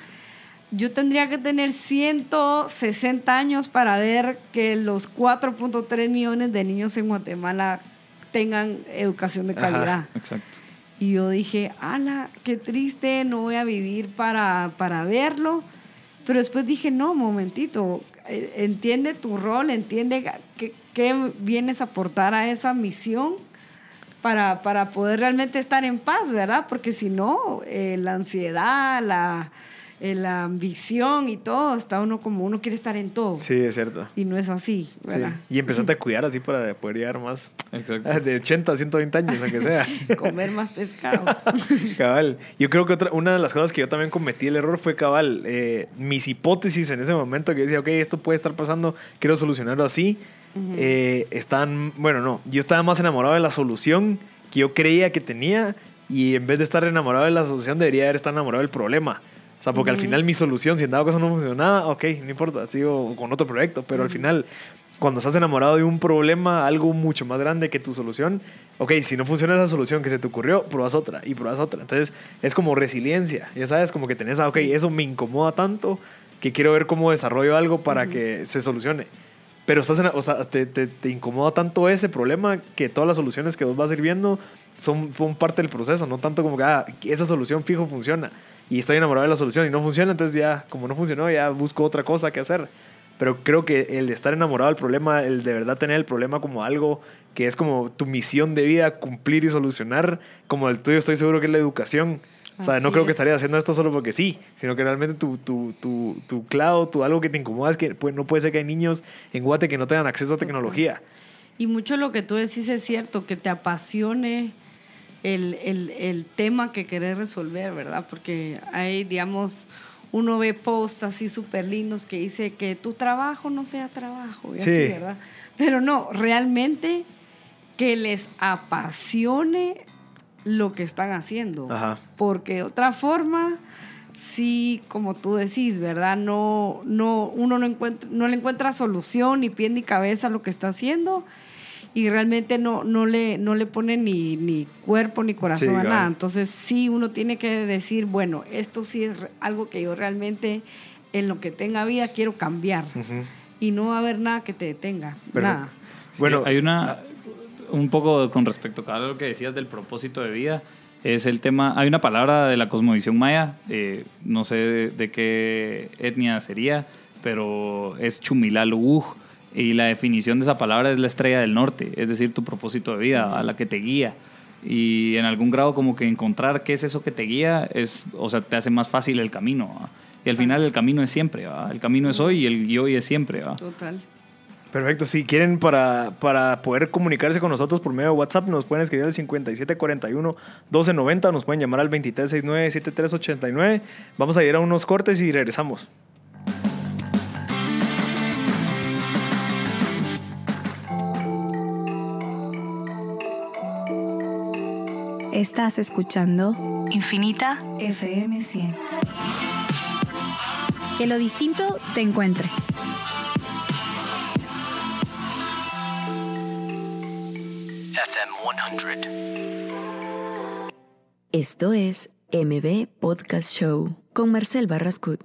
Yo tendría que tener 160 años para ver que los 4.3 millones de niños en Guatemala tengan educación de Ajá. calidad. Exacto. Y yo dije, ala, qué triste, no voy a vivir para, para verlo. Pero después dije, no, momentito, eh, entiende tu rol, entiende qué, qué vienes a aportar a esa misión para, para poder realmente estar en paz, ¿verdad? Porque si no, eh, la ansiedad, la, la ambición y todo, está uno como uno quiere estar en todo. Sí, es cierto. Y no es así, Sí. ¿verdad? Y empezaste a cuidar así para poder llegar más Exacto. de 80 a 120 años, aunque sea. Comer más pescado. Cabal. Yo creo que otra, una de las cosas que yo también cometí el error fue cabal. eh, mis hipótesis en ese momento que decía, ok, esto puede estar pasando, quiero solucionarlo así. eh, están, bueno, no, yo estaba más enamorado de la solución que yo creía que tenía y en vez de estar enamorado de la solución debería haber estado enamorado del problema. O sea, porque al Ujú. final mi solución, si en dado caso no funcionaba, ok, no importa, sigo con otro proyecto, pero al final, cuando estás enamorado de un problema, algo mucho más grande que tu solución, ok, si no funciona esa solución que se te ocurrió, pruebas otra y pruebas otra. Entonces, es como resiliencia, ya sabes, como que tenés, ah, ok, eso me incomoda tanto que quiero ver cómo desarrollo algo para que se solucione. Pero estás o sea, te, te- te incomoda tanto ese problema que todas las soluciones que vos vas a ir viendo son, son parte del proceso, no tanto como que ah, esa solución fijo funciona y estoy enamorado de la solución y no funciona, entonces ya, como no funcionó, ya busco otra cosa que hacer. Pero creo que el estar enamorado del problema, el de verdad tener el problema como algo que es como tu misión de vida, cumplir y solucionar, como el tuyo estoy seguro que es la educación. O sea, no creo que es. estarías haciendo esto solo porque sí, sino que realmente tu, tu, tu, tu clavo, tu algo que te incomoda es que pues, no puede ser que hay niños en Guate que no tengan acceso a tecnología. Y mucho lo que tú decís es cierto, que te apasione el, el- el tema que querés resolver, ¿verdad? Porque hay, digamos, uno ve posts así súper lindos que dice que tu trabajo no sea trabajo, y Sí. así, ¿verdad? Pero no, realmente que les apasione lo que están haciendo. Ajá. Porque de otra forma, sí, como tú decís, ¿verdad? No, no, uno no, encuentra, no le encuentra solución, ni pie ni cabeza a lo que está haciendo y realmente no, no, le, no le pone ni, ni cuerpo ni corazón Sí, a nada. Entonces sí, uno tiene que decir, bueno, esto sí es algo que yo realmente en lo que tenga vida quiero cambiar Ujú. y no va a haber nada que te detenga, nada. Bueno, Sí, hay una un poco con respecto a lo que decías del propósito de vida es el tema hay una palabra de la cosmovisión maya eh, no sé de, de qué etnia sería pero es chumilaluj y la definición de esa palabra es la estrella del norte es decir tu propósito de vida a la que te guía y en algún grado como que encontrar qué es eso que te guía es o sea te hace más fácil el camino ¿va? y al final el camino es siempre ¿va? el camino es hoy y el y hoy es siempre ¿va? Total. Perfecto, si quieren para, para poder comunicarse con nosotros por medio de WhatsApp, nos pueden escribir al 5741-1290, nos pueden llamar al 2369-7389. Vamos a ir a unos cortes y regresamos. Estás escuchando Infinita FM 100. Que lo distinto te encuentre. 100. Esto es MB Podcast Show con Marcel Barrascut.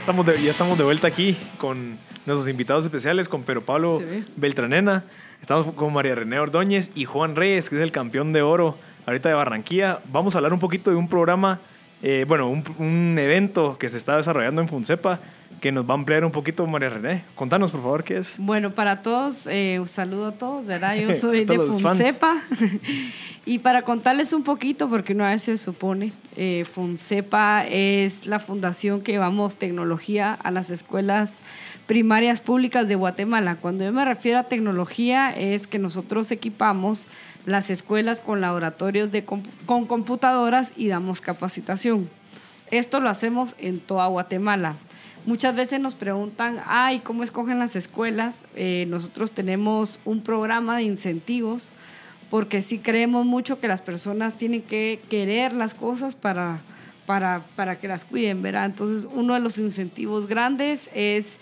Estamos de- ya estamos de vuelta aquí con nuestros invitados especiales, con Pedro Pablo Sí. Beltranena. Estamos con María René Ordóñez y Juan Reyes, que es el campeón de oro ahorita de Barranquilla. Vamos a hablar un poquito de un programa, eh, bueno, un, un evento que se está desarrollando en Funcepa que nos va a ampliar un poquito María René. Contanos, por favor, qué es. Bueno, para todos, eh, un saludo a todos, ¿verdad? Yo soy de Funcepa. y para contarles un poquito, porque una vez se supone, eh, Funcepa es la fundación que llevamos tecnología a las escuelas primarias públicas de Guatemala. Cuando yo me refiero a tecnología, es que nosotros equipamos las escuelas con laboratorios de, con computadoras y damos capacitación. Esto lo hacemos en toda Guatemala. Muchas veces nos preguntan, ay, ¿cómo escogen las escuelas? Eh, nosotros tenemos un programa de incentivos porque sí creemos mucho que las personas tienen que querer las cosas para, para, para que las cuiden, ¿verdad? Entonces, uno de los incentivos grandes es,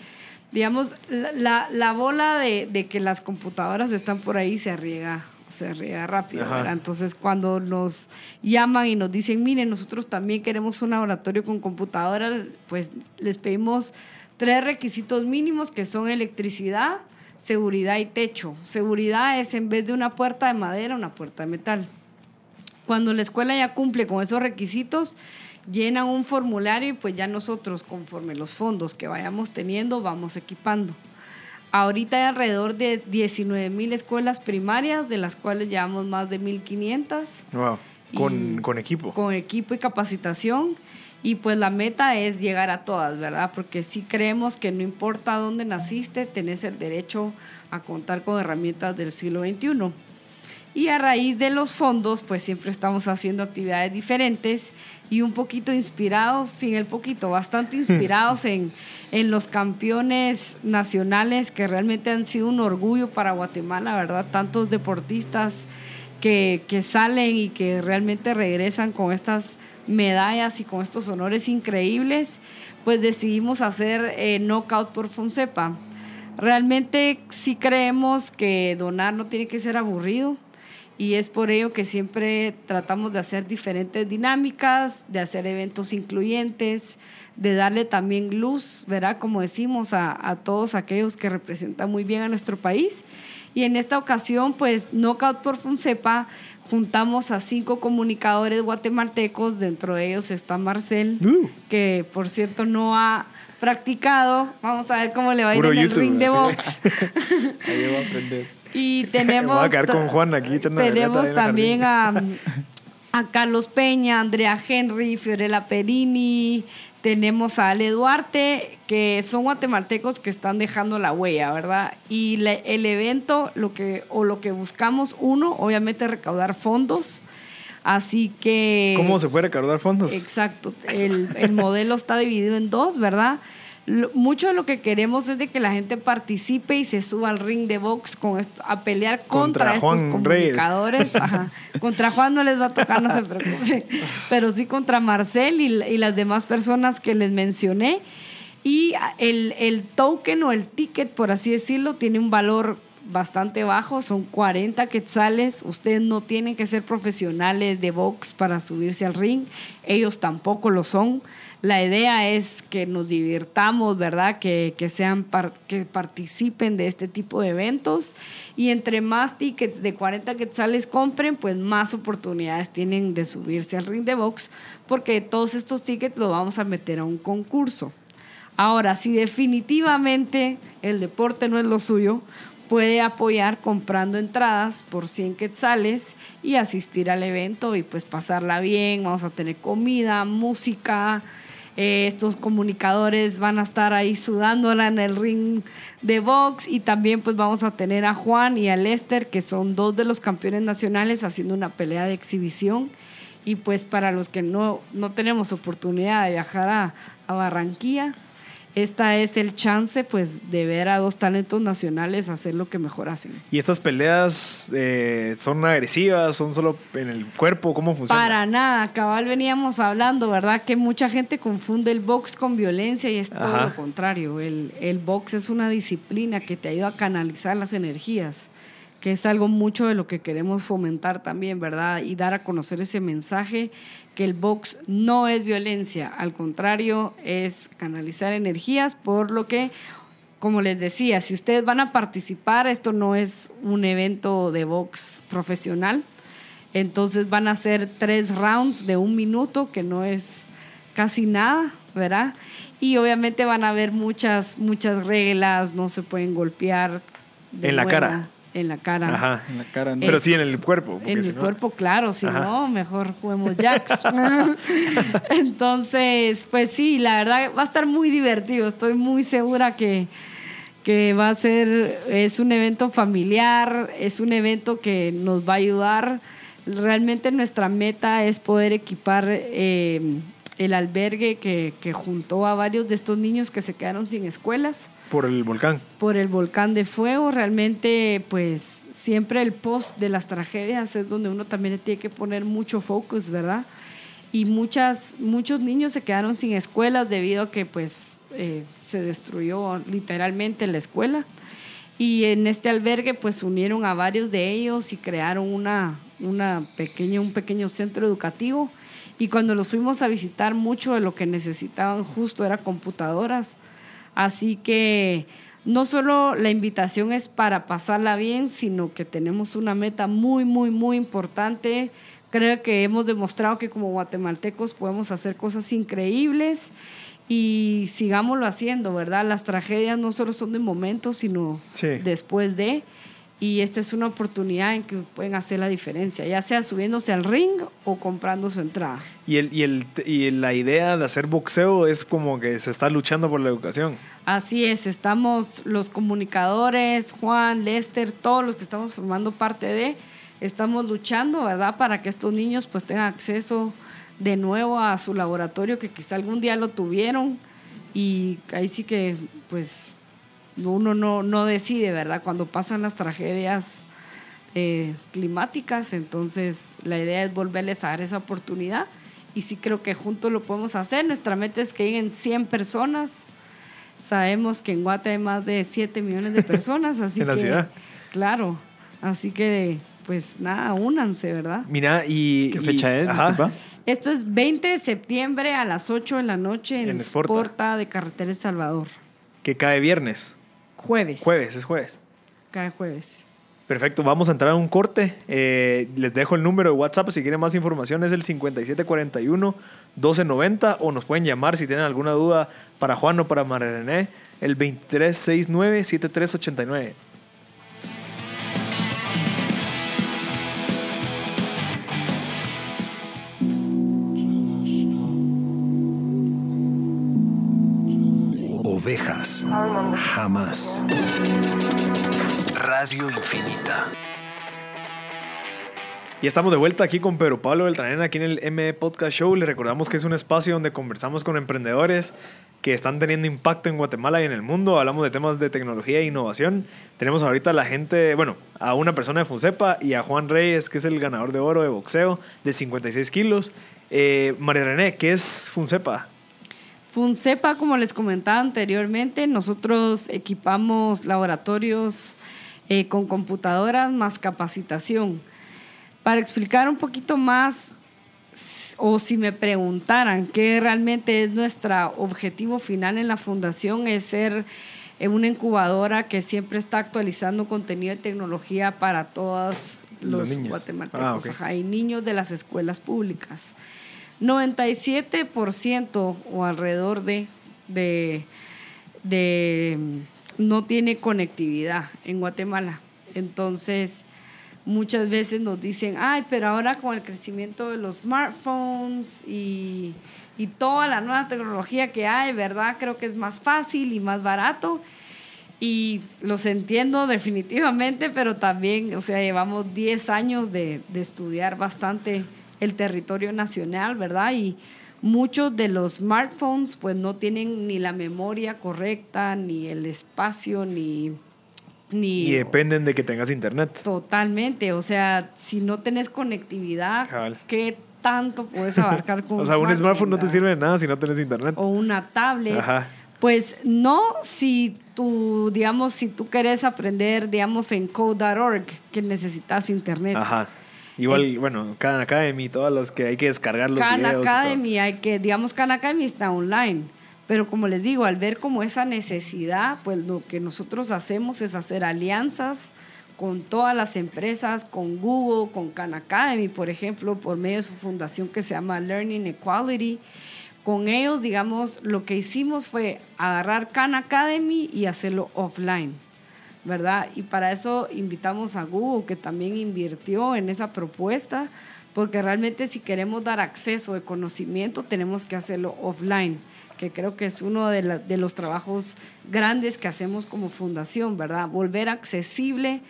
digamos, la, la bola de, de, que las computadoras están por ahí se arriesga se riega rápido. Entonces, cuando nos llaman y nos dicen, miren, nosotros también queremos un laboratorio con computadoras, pues les pedimos tres requisitos mínimos que son electricidad, seguridad y techo. Seguridad es en vez de una puerta de madera, una puerta de metal. Cuando la escuela ya cumple con esos requisitos, llenan un formulario y pues ya nosotros, conforme los fondos que vayamos teniendo, vamos equipando. Ahorita hay alrededor de 19 mil escuelas primarias, de las cuales llevamos más de 1.500. Wow. Con, con, equipo. Con equipo y capacitación. Y pues la meta es llegar a todas, ¿verdad? Porque sí creemos que no importa dónde naciste, tenés el derecho a contar con herramientas del siglo XXI. Y a raíz de los fondos, pues siempre estamos haciendo actividades diferentes y un poquito inspirados, sin el poquito, bastante inspirados en, en los campeones nacionales que realmente han sido un orgullo para Guatemala, ¿verdad? Tantos deportistas que, que salen y que realmente regresan con estas medallas y con estos honores increíbles, pues decidimos hacer eh, Knockout por Fonsepa. Realmente sí creemos que donar no tiene que ser aburrido y es por ello que siempre tratamos de hacer diferentes dinámicas, de hacer eventos incluyentes, de darle también luz, ¿verdad? Como decimos, a, todos aquellos que representan muy bien a nuestro país. Y en esta ocasión, pues, Knockout por Funcepa, juntamos a cinco comunicadores guatemaltecos, dentro de ellos está Marcel, uh. que por cierto no ha practicado. Vamos a ver cómo le va a ir en el ring de box. Ahí va a aprender. Y tenemos. Voy a quedar con Juan aquí Tenemos también a, a Carlos Peña, Andrea Henry, Fiorella Perini, tenemos a Ale Duarte, que son guatemaltecos que están dejando la huella, ¿verdad? Y el evento, lo que, o lo que buscamos, uno, obviamente recaudar fondos. Así que... ¿Cómo se puede recaudar fondos? Exacto. El, el modelo está dividido en dos, ¿verdad? Mucho de lo que queremos es de que la gente participe y se suba al ring de box con esto, a pelear contra, estos comunicadores. Contra Juan no les va a tocar, no se preocupe. Pero sí contra Marcel y, las demás personas que les mencioné. Y el, el token o el ticket, por así decirlo, tiene un valor bastante bajo, son 40 quetzales. Ustedes no tienen que ser profesionales de box para subirse al ring, ellos tampoco lo son. La idea es que nos divirtamos, ¿verdad? Que, sean que participen de este tipo de eventos y entre más tickets de 40 quetzales compren, pues más oportunidades tienen de subirse al ring de box, porque todos estos tickets los vamos a meter a un concurso. Ahora, si definitivamente el deporte no es lo suyo, puede apoyar comprando entradas por 100 quetzales y asistir al evento y pues pasarla bien. Vamos a tener comida, música, eh, estos comunicadores van a estar ahí sudándola en el ring de box. Y también pues vamos a tener a Juan y a Lester que son dos de los campeones nacionales haciendo una pelea de exhibición. Y pues para los que no, no tenemos oportunidad de viajar a, a Barranquilla esta es el chance pues de ver a dos talentos nacionales hacer lo que mejor hacen. ¿Y estas peleas eh, son agresivas? ¿Son solo en el cuerpo? ¿Cómo funciona? Para nada, cabal veníamos hablando, ¿verdad? Que mucha gente confunde el box con violencia y es todo lo contrario. El, el box es una disciplina que te ayuda a canalizar las energías que es algo mucho de lo que queremos fomentar también, ¿verdad? Y dar a conocer ese mensaje que el box no es violencia, al contrario, es canalizar energías, por lo que como les decía, si ustedes van a participar, esto no es un evento de box profesional, entonces van a ser tres rounds de un minuto, que no es casi nada, ¿verdad? Y obviamente van a haber muchas, muchas reglas, no se pueden golpear. En la cara. En la cara. Ajá. En la cara, ¿no? Pero Es- sí en el cuerpo. En si el no- cuerpo, claro, si Ajá. no, mejor juguemos jacks. Entonces, pues sí, la verdad va a estar muy divertido. Estoy muy segura que, que va a ser, es un evento familiar, es un evento que nos va a ayudar. Realmente nuestra meta es poder equipar eh, el albergue que, que juntó a varios de estos niños que se quedaron sin escuelas Por el volcán. por el volcán de fuego. Realmente, pues siempre el post de las tragedias es donde uno también tiene que poner mucho focus, ¿verdad? Y muchas, muchos niños se quedaron sin escuelas debido a que pues eh, se destruyó literalmente la escuela. Y en este albergue pues unieron a varios de ellos y crearon una, una pequeña, un pequeño centro educativo. Y cuando los fuimos a visitar, mucho de lo que necesitaban justo era computadoras. Así que no solo la invitación es para pasarla bien, sino que tenemos una meta muy, muy, muy importante. Creo que hemos demostrado que como guatemaltecos podemos hacer cosas increíbles y sigámoslo haciendo, ¿verdad? Las tragedias no solo son de momentos, sino Sí. después de. Y esta es una oportunidad en que pueden hacer la diferencia, ya sea subiéndose al ring o comprando su entrada. Y, el, y, el, y la idea de hacer boxeo es como que se está luchando por la educación. Así es, estamos los comunicadores, Juan, Lester, todos los que estamos formando parte de, estamos luchando, ¿verdad? Para que estos niños pues tengan acceso de nuevo a su laboratorio que quizá algún día lo tuvieron y ahí sí que pues uno no, no decide, ¿verdad? Cuando pasan las tragedias eh, climáticas, entonces la idea es volverles a dar esa oportunidad y sí creo que juntos lo podemos hacer. Nuestra meta es que lleguen 100 personas. Sabemos que en Guate hay más de 7 millones de personas, así En la que ciudad. claro, así que pues nada, únanse, ¿verdad? Mira, y. ¿Qué y- fecha es? ajá. Disculpa. Esto es 20 de septiembre a las 8 de la noche en, En Sporta. Sporta de Carretera El Salvador. Que cae viernes. Jueves. Jueves, es jueves. Cada jueves. Perfecto, vamos a entrar a un corte. Eh, les dejo el número de WhatsApp si quieren más información. Es el 5741-1290 o nos pueden llamar si tienen alguna duda para Juan o para María René. El 2369-7389. Ovejas. Jamás. Radio Infinita. Y estamos de vuelta aquí con Pedro Pablo Beltranena, aquí en el ME Podcast Show. Les recordamos que es un espacio donde conversamos con emprendedores que están teniendo impacto en Guatemala y en el mundo. Hablamos de temas de tecnología e innovación. Tenemos ahorita a la gente, bueno, a una persona de Funcepa y a Juan Reyes, que es el ganador de oro de boxeo de 56 kilos. Eh, María René, ¿qué es Funcepa? Funcepa, como les comentaba anteriormente, nosotros equipamos laboratorios eh, con computadoras más capacitación. Para explicar un poquito más, o si me preguntaran qué realmente es nuestro objetivo final en la fundación, es ser eh, una incubadora que siempre está actualizando contenido de tecnología para todos Los los, niños. guatemaltecos Ah, ok. ajá, y niños de las escuelas públicas. 97% o alrededor de, de, de, no tiene conectividad en Guatemala. Entonces, muchas veces nos dicen, ay, pero ahora con el crecimiento de los smartphones y, y toda la nueva tecnología que hay, ¿verdad? Creo que es más fácil y más barato. Y los entiendo definitivamente, pero también, o sea, llevamos 10 años de, de estudiar bastante el territorio nacional, ¿verdad? Y muchos de los smartphones pues no tienen ni la memoria correcta, ni el espacio, ni... ni Y dependen de que tengas internet. Totalmente, o sea, si no tenés conectividad. ¿qué tanto puedes abarcar con O sea, un smartphone no te sirve de nada si no tienes internet. O una tablet. Ajá. Pues no si tú, digamos, si tú querés aprender, digamos, en code.org, que necesitas internet. Ajá. Igual, bueno, Khan Academy, todas las que hay que descargar los Khan videos. Academy, hay que, digamos, Khan Academy está online, Pero como les digo, al ver como esa necesidad, pues lo que nosotros hacemos es hacer alianzas con todas las empresas, con Google, con Khan Academy, por ejemplo, por medio de su fundación que se llama Learning Equality. Con ellos, digamos, lo que hicimos fue agarrar Khan Academy y hacerlo offline, ¿verdad? Y para eso invitamos a Google, que también invirtió en esa propuesta, porque realmente si queremos dar acceso de conocimiento, tenemos que hacerlo offline que creo que es uno de, de, los trabajos grandes que hacemos como fundación, ¿verdad? Volver accesible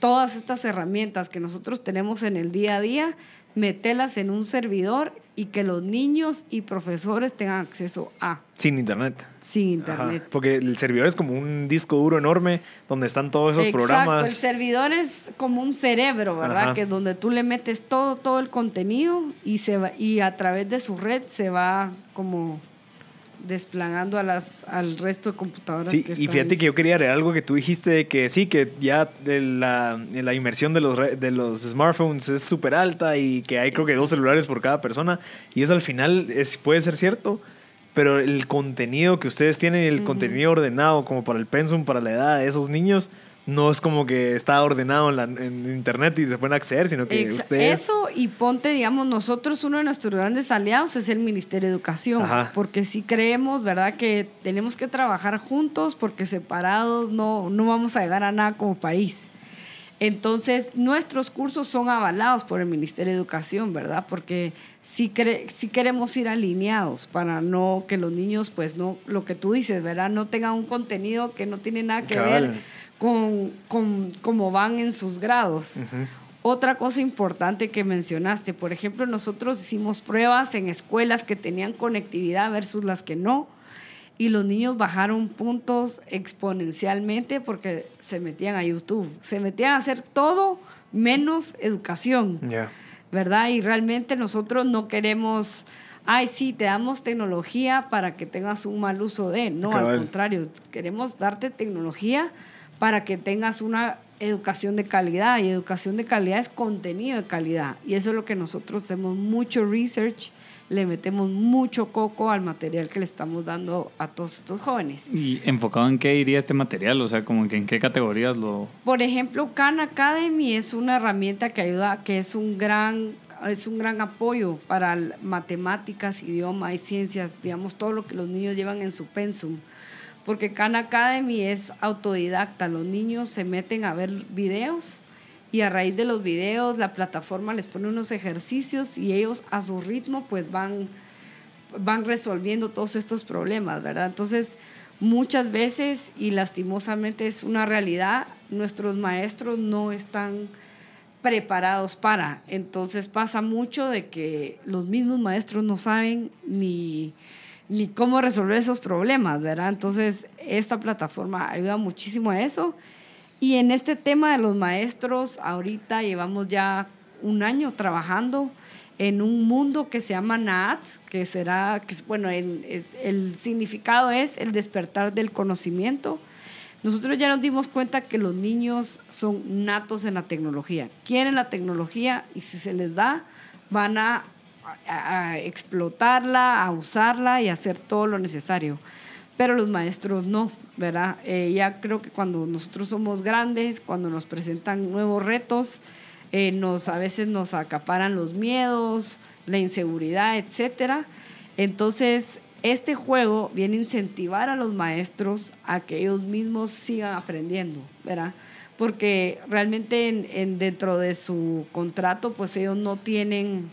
todas estas herramientas que nosotros tenemos en el día a día, meterlas en un servidor y que los niños y profesores tengan acceso a. Sin internet. Sin internet. porque el servidor es como un disco duro enorme donde están todos esos Exacto, programas. El servidor es como un cerebro, ¿verdad? Ajá. Que es donde tú le metes todo, todo el contenido y, se va, y a través de su red se va como desplagando a las, al resto de computadoras. Sí, que y fíjate ahí. que yo quería agregar algo que tú dijiste de que sí, que ya de la, de la inmersión de los, de los smartphones es súper alta y que hay creo que dos celulares por cada persona. Y eso al final es, puede ser cierto, pero el contenido que ustedes tienen, el contenido ordenado como para el pensum, para la edad de esos niños, no es como que está ordenado en, la- en internet y se pueden acceder, sino que ustedes... Eso y ponte, digamos, nosotros uno de nuestros grandes aliados es el Ministerio de Educación, Ajá. porque sí creemos, ¿verdad?, que tenemos que trabajar juntos porque separados no, no vamos a llegar a nada como país. Entonces, nuestros cursos son avalados por el Ministerio de Educación, ¿verdad? Porque sí, cre- sí queremos ir alineados para no que los niños, pues no, lo que tú dices, ¿verdad? No tengan un contenido que no tiene nada que Cabal. ver con, con cómo van en sus grados. Ujú. Otra cosa importante que mencionaste, por ejemplo, nosotros hicimos pruebas en escuelas que tenían conectividad versus las que no, y los niños bajaron puntos exponencialmente porque se metían a YouTube, se metían a hacer todo menos educación, Ya. ¿verdad? Y realmente nosotros no queremos, ay, sí, te damos tecnología para que tengas un mal uso de, no, Cabal. al contrario, queremos darte tecnología para que tengas una educación de calidad y educación de calidad es contenido de calidad y eso es lo que nosotros hacemos mucho research, le metemos mucho coco al material que le estamos dando a todos estos jóvenes. ¿Y enfocado en qué iría este material? O sea, como que en qué categorías lo... Por ejemplo, Khan Academy es una herramienta que ayuda, que es un gran, es un gran apoyo para matemáticas, idioma y ciencias, digamos, todo lo que los niños llevan en su pensum. Porque Khan Academy es autodidacta, los niños se meten a ver videos y a raíz de los videos la plataforma les pone unos ejercicios y ellos a su ritmo pues van, van resolviendo todos estos problemas, ¿verdad? Entonces, muchas veces, y lastimosamente es una realidad, nuestros maestros no están preparados para. Entonces pasa mucho de que los mismos maestros no saben ni, ni cómo resolver esos problemas, ¿verdad? Entonces esta plataforma ayuda muchísimo a eso. Y en este tema de los maestros, ahorita llevamos ya un año trabajando en un mundo que se llama NAT, que será, que, bueno, en- el, el significado es el despertar del conocimiento. Nosotros ya nos dimos cuenta que los niños son natos en la tecnología, quieren la tecnología y si se les da, van a, a- a explotarla, a usarla y a hacer todo lo necesario. Pero los maestros no, ¿verdad? Eh, ya creo que cuando nosotros somos grandes, cuando nos presentan nuevos retos, eh, nos, a veces nos acaparan los miedos, la inseguridad, etcétera. Entonces, este juego viene a incentivar a los maestros a que ellos mismos sigan aprendiendo, ¿verdad? Porque realmente en, en- dentro de su contrato, pues ellos no tienen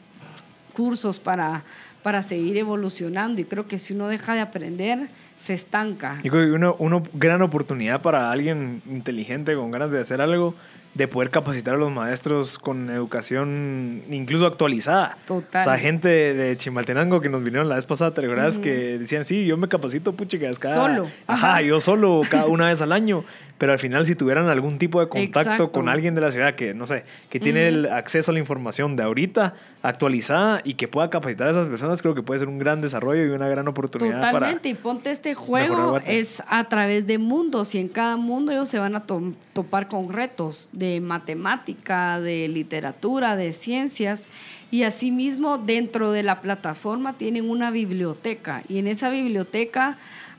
cursos para, para seguir evolucionando y creo que si uno deja de aprender, se estanca. Que una, una gran oportunidad para alguien inteligente con ganas de hacer algo, de poder capacitar a los maestros con educación incluso actualizada. Total. O sea, gente de Chimaltenango que nos vinieron la vez pasada, ¿te recuerdas? Ujú. Que decían, sí, yo me capacito, puchica, es cada... Solo. Ajá, Ajá. yo solo, cada una vez al año. Pero al final, si tuvieran algún tipo de contacto Exacto. con alguien de la ciudad que, no sé, que tiene el acceso a la información de ahorita, actualizada, y que pueda capacitar a esas personas, creo que puede ser un gran desarrollo y una gran oportunidad para... Totalmente, y ponte este juego es a través de mundos y en cada mundo ellos se van a to- topar con retos de matemática, de literatura, de ciencias Y asimismo, dentro de la plataforma tienen una biblioteca y en esa biblioteca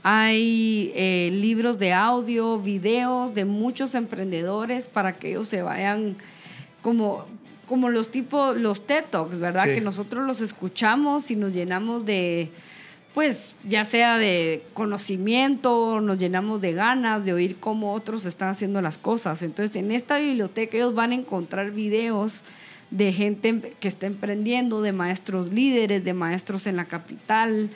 hay eh, libros de audio, videos de muchos emprendedores para que ellos se vayan como, como los tipos, los TED Talks, ¿verdad? Sí. Que nosotros los escuchamos y nos llenamos de, pues ya sea de conocimiento, nos llenamos de ganas de oír cómo otros están haciendo las cosas. Entonces, en esta biblioteca ellos van a encontrar videos de gente que está emprendiendo, de maestros líderes, de maestros en la capital,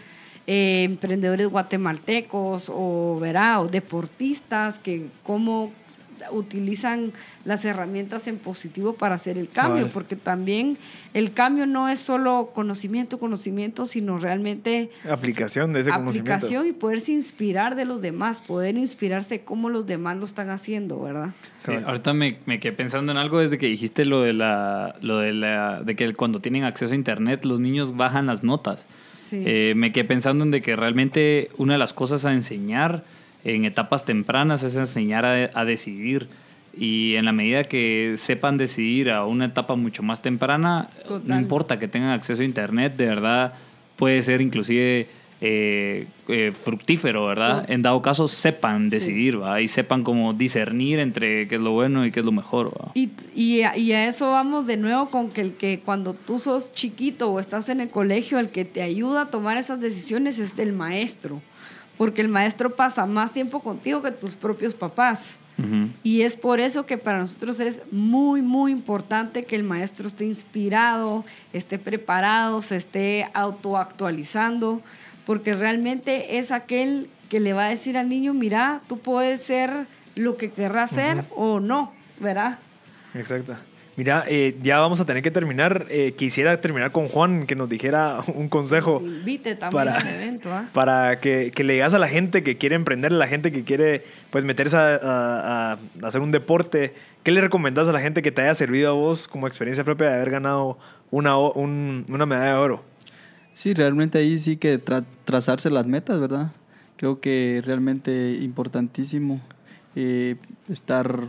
eh, emprendedores guatemaltecos o, verá, o deportistas que cómo utilizan las herramientas en positivo para hacer el cambio, porque también el cambio no es solo conocimiento, conocimiento, sino realmente Aplicación de ese conocimiento. aplicación y poderse inspirar de los demás, poder inspirarse cómo los demás lo están haciendo, ¿verdad? Sí, ahorita me, me quedé pensando en algo desde que dijiste lo de la, lo de la, de que cuando tienen acceso a internet los niños bajan las notas. Sí. Eh, me quedé pensando en de que realmente una de las cosas a enseñar en etapas tempranas es enseñar a, a decidir. Y en la medida que sepan decidir a una etapa mucho más temprana, no importa que tengan acceso a internet, de verdad puede ser inclusive eh, eh, fructífero, ¿verdad? En dado caso sepan Sí. decidir, ¿va? Y sepan cómo discernir entre qué es lo bueno y qué es lo mejor, ¿va? Y, y, a, y a eso vamos de nuevo con que el que cuando tú sos chiquito o estás en el colegio, el que te ayuda a tomar esas decisiones es el maestro, porque el maestro pasa más tiempo contigo que tus propios papás. Y es por eso que para nosotros es muy, muy importante que el maestro esté inspirado, esté preparado, se esté autoactualizando, porque realmente es aquel que le va a decir al niño, mira, tú puedes ser lo que querrás ser o no, ¿verdad? Exacto. Mira, eh, ya vamos a tener que terminar. Eh, quisiera terminar con Juan, que nos dijera un consejo invite también para- al evento, ¿ah? para que, que le digas a la gente que quiere emprender, a la gente que quiere pues meterse a, a- a hacer un deporte. ¿Qué le recomendás a la gente que te haya servido a vos como experiencia propia de haber ganado una, un- una medalla de oro? Sí, realmente ahí sí que tra- trazarse las metas, ¿verdad? Creo que realmente importantísimo eh, estar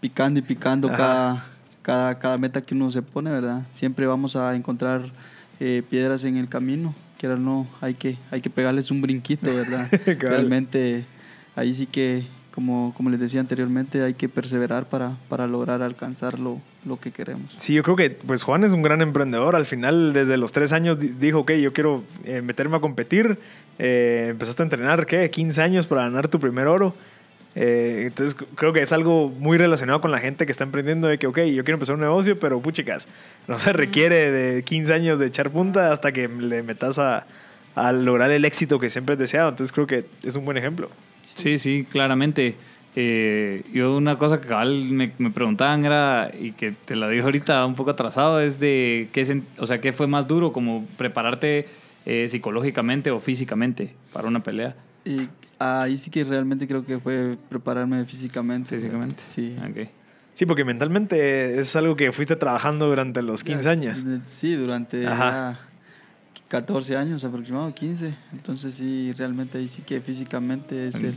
picando y picando cada, cada, cada meta que uno se pone, ¿verdad? Siempre vamos a encontrar eh, piedras en el camino, que ahora no, hay que, hay que pegarles un brinquito, ¿verdad? Realmente ahí sí que, como, como les decía anteriormente, hay que perseverar para, para lograr alcanzar lo, lo que queremos. Sí, yo creo que pues Juan es un gran emprendedor. Al final, desde los tres años, di- dijo, ok, yo quiero eh, meterme a competir. Eh, empezaste a entrenar, ¿qué? 15 años para ganar tu primer oro. Eh, entonces, creo que es algo muy relacionado con la gente que está emprendiendo de que, ok, yo quiero empezar un negocio, pero puchicas, no se requiere de 15 años de echar punta hasta que le metas a, a lograr el éxito que siempre has deseado. Entonces, creo que es un buen ejemplo. Sí, sí, claramente. Eh, yo una cosa que cabal me, me preguntaban era, y que te la digo ahorita un poco atrasado, es de qué, o sea, qué fue más duro, como prepararte eh, psicológicamente o físicamente para una pelea. Y ahí sí que realmente creo que fue prepararme físicamente. Físicamente. Sí. Ok. Sí, porque mentalmente es algo que fuiste trabajando durante los 15 Ya, años. Sí, durante Ajá. ya 14 años aproximadamente, 15. Entonces sí, realmente ahí sí que físicamente es el,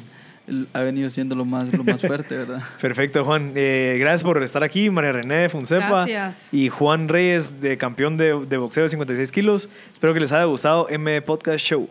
el- ha venido siendo lo más, lo más fuerte, ¿verdad? Perfecto, Juan. Eh, gracias por estar aquí, María René de Funcepa. Gracias. Y Juan Reyes, de campeón de, de boxeo de 56 kilos. Espero que les haya gustado M Podcast Show.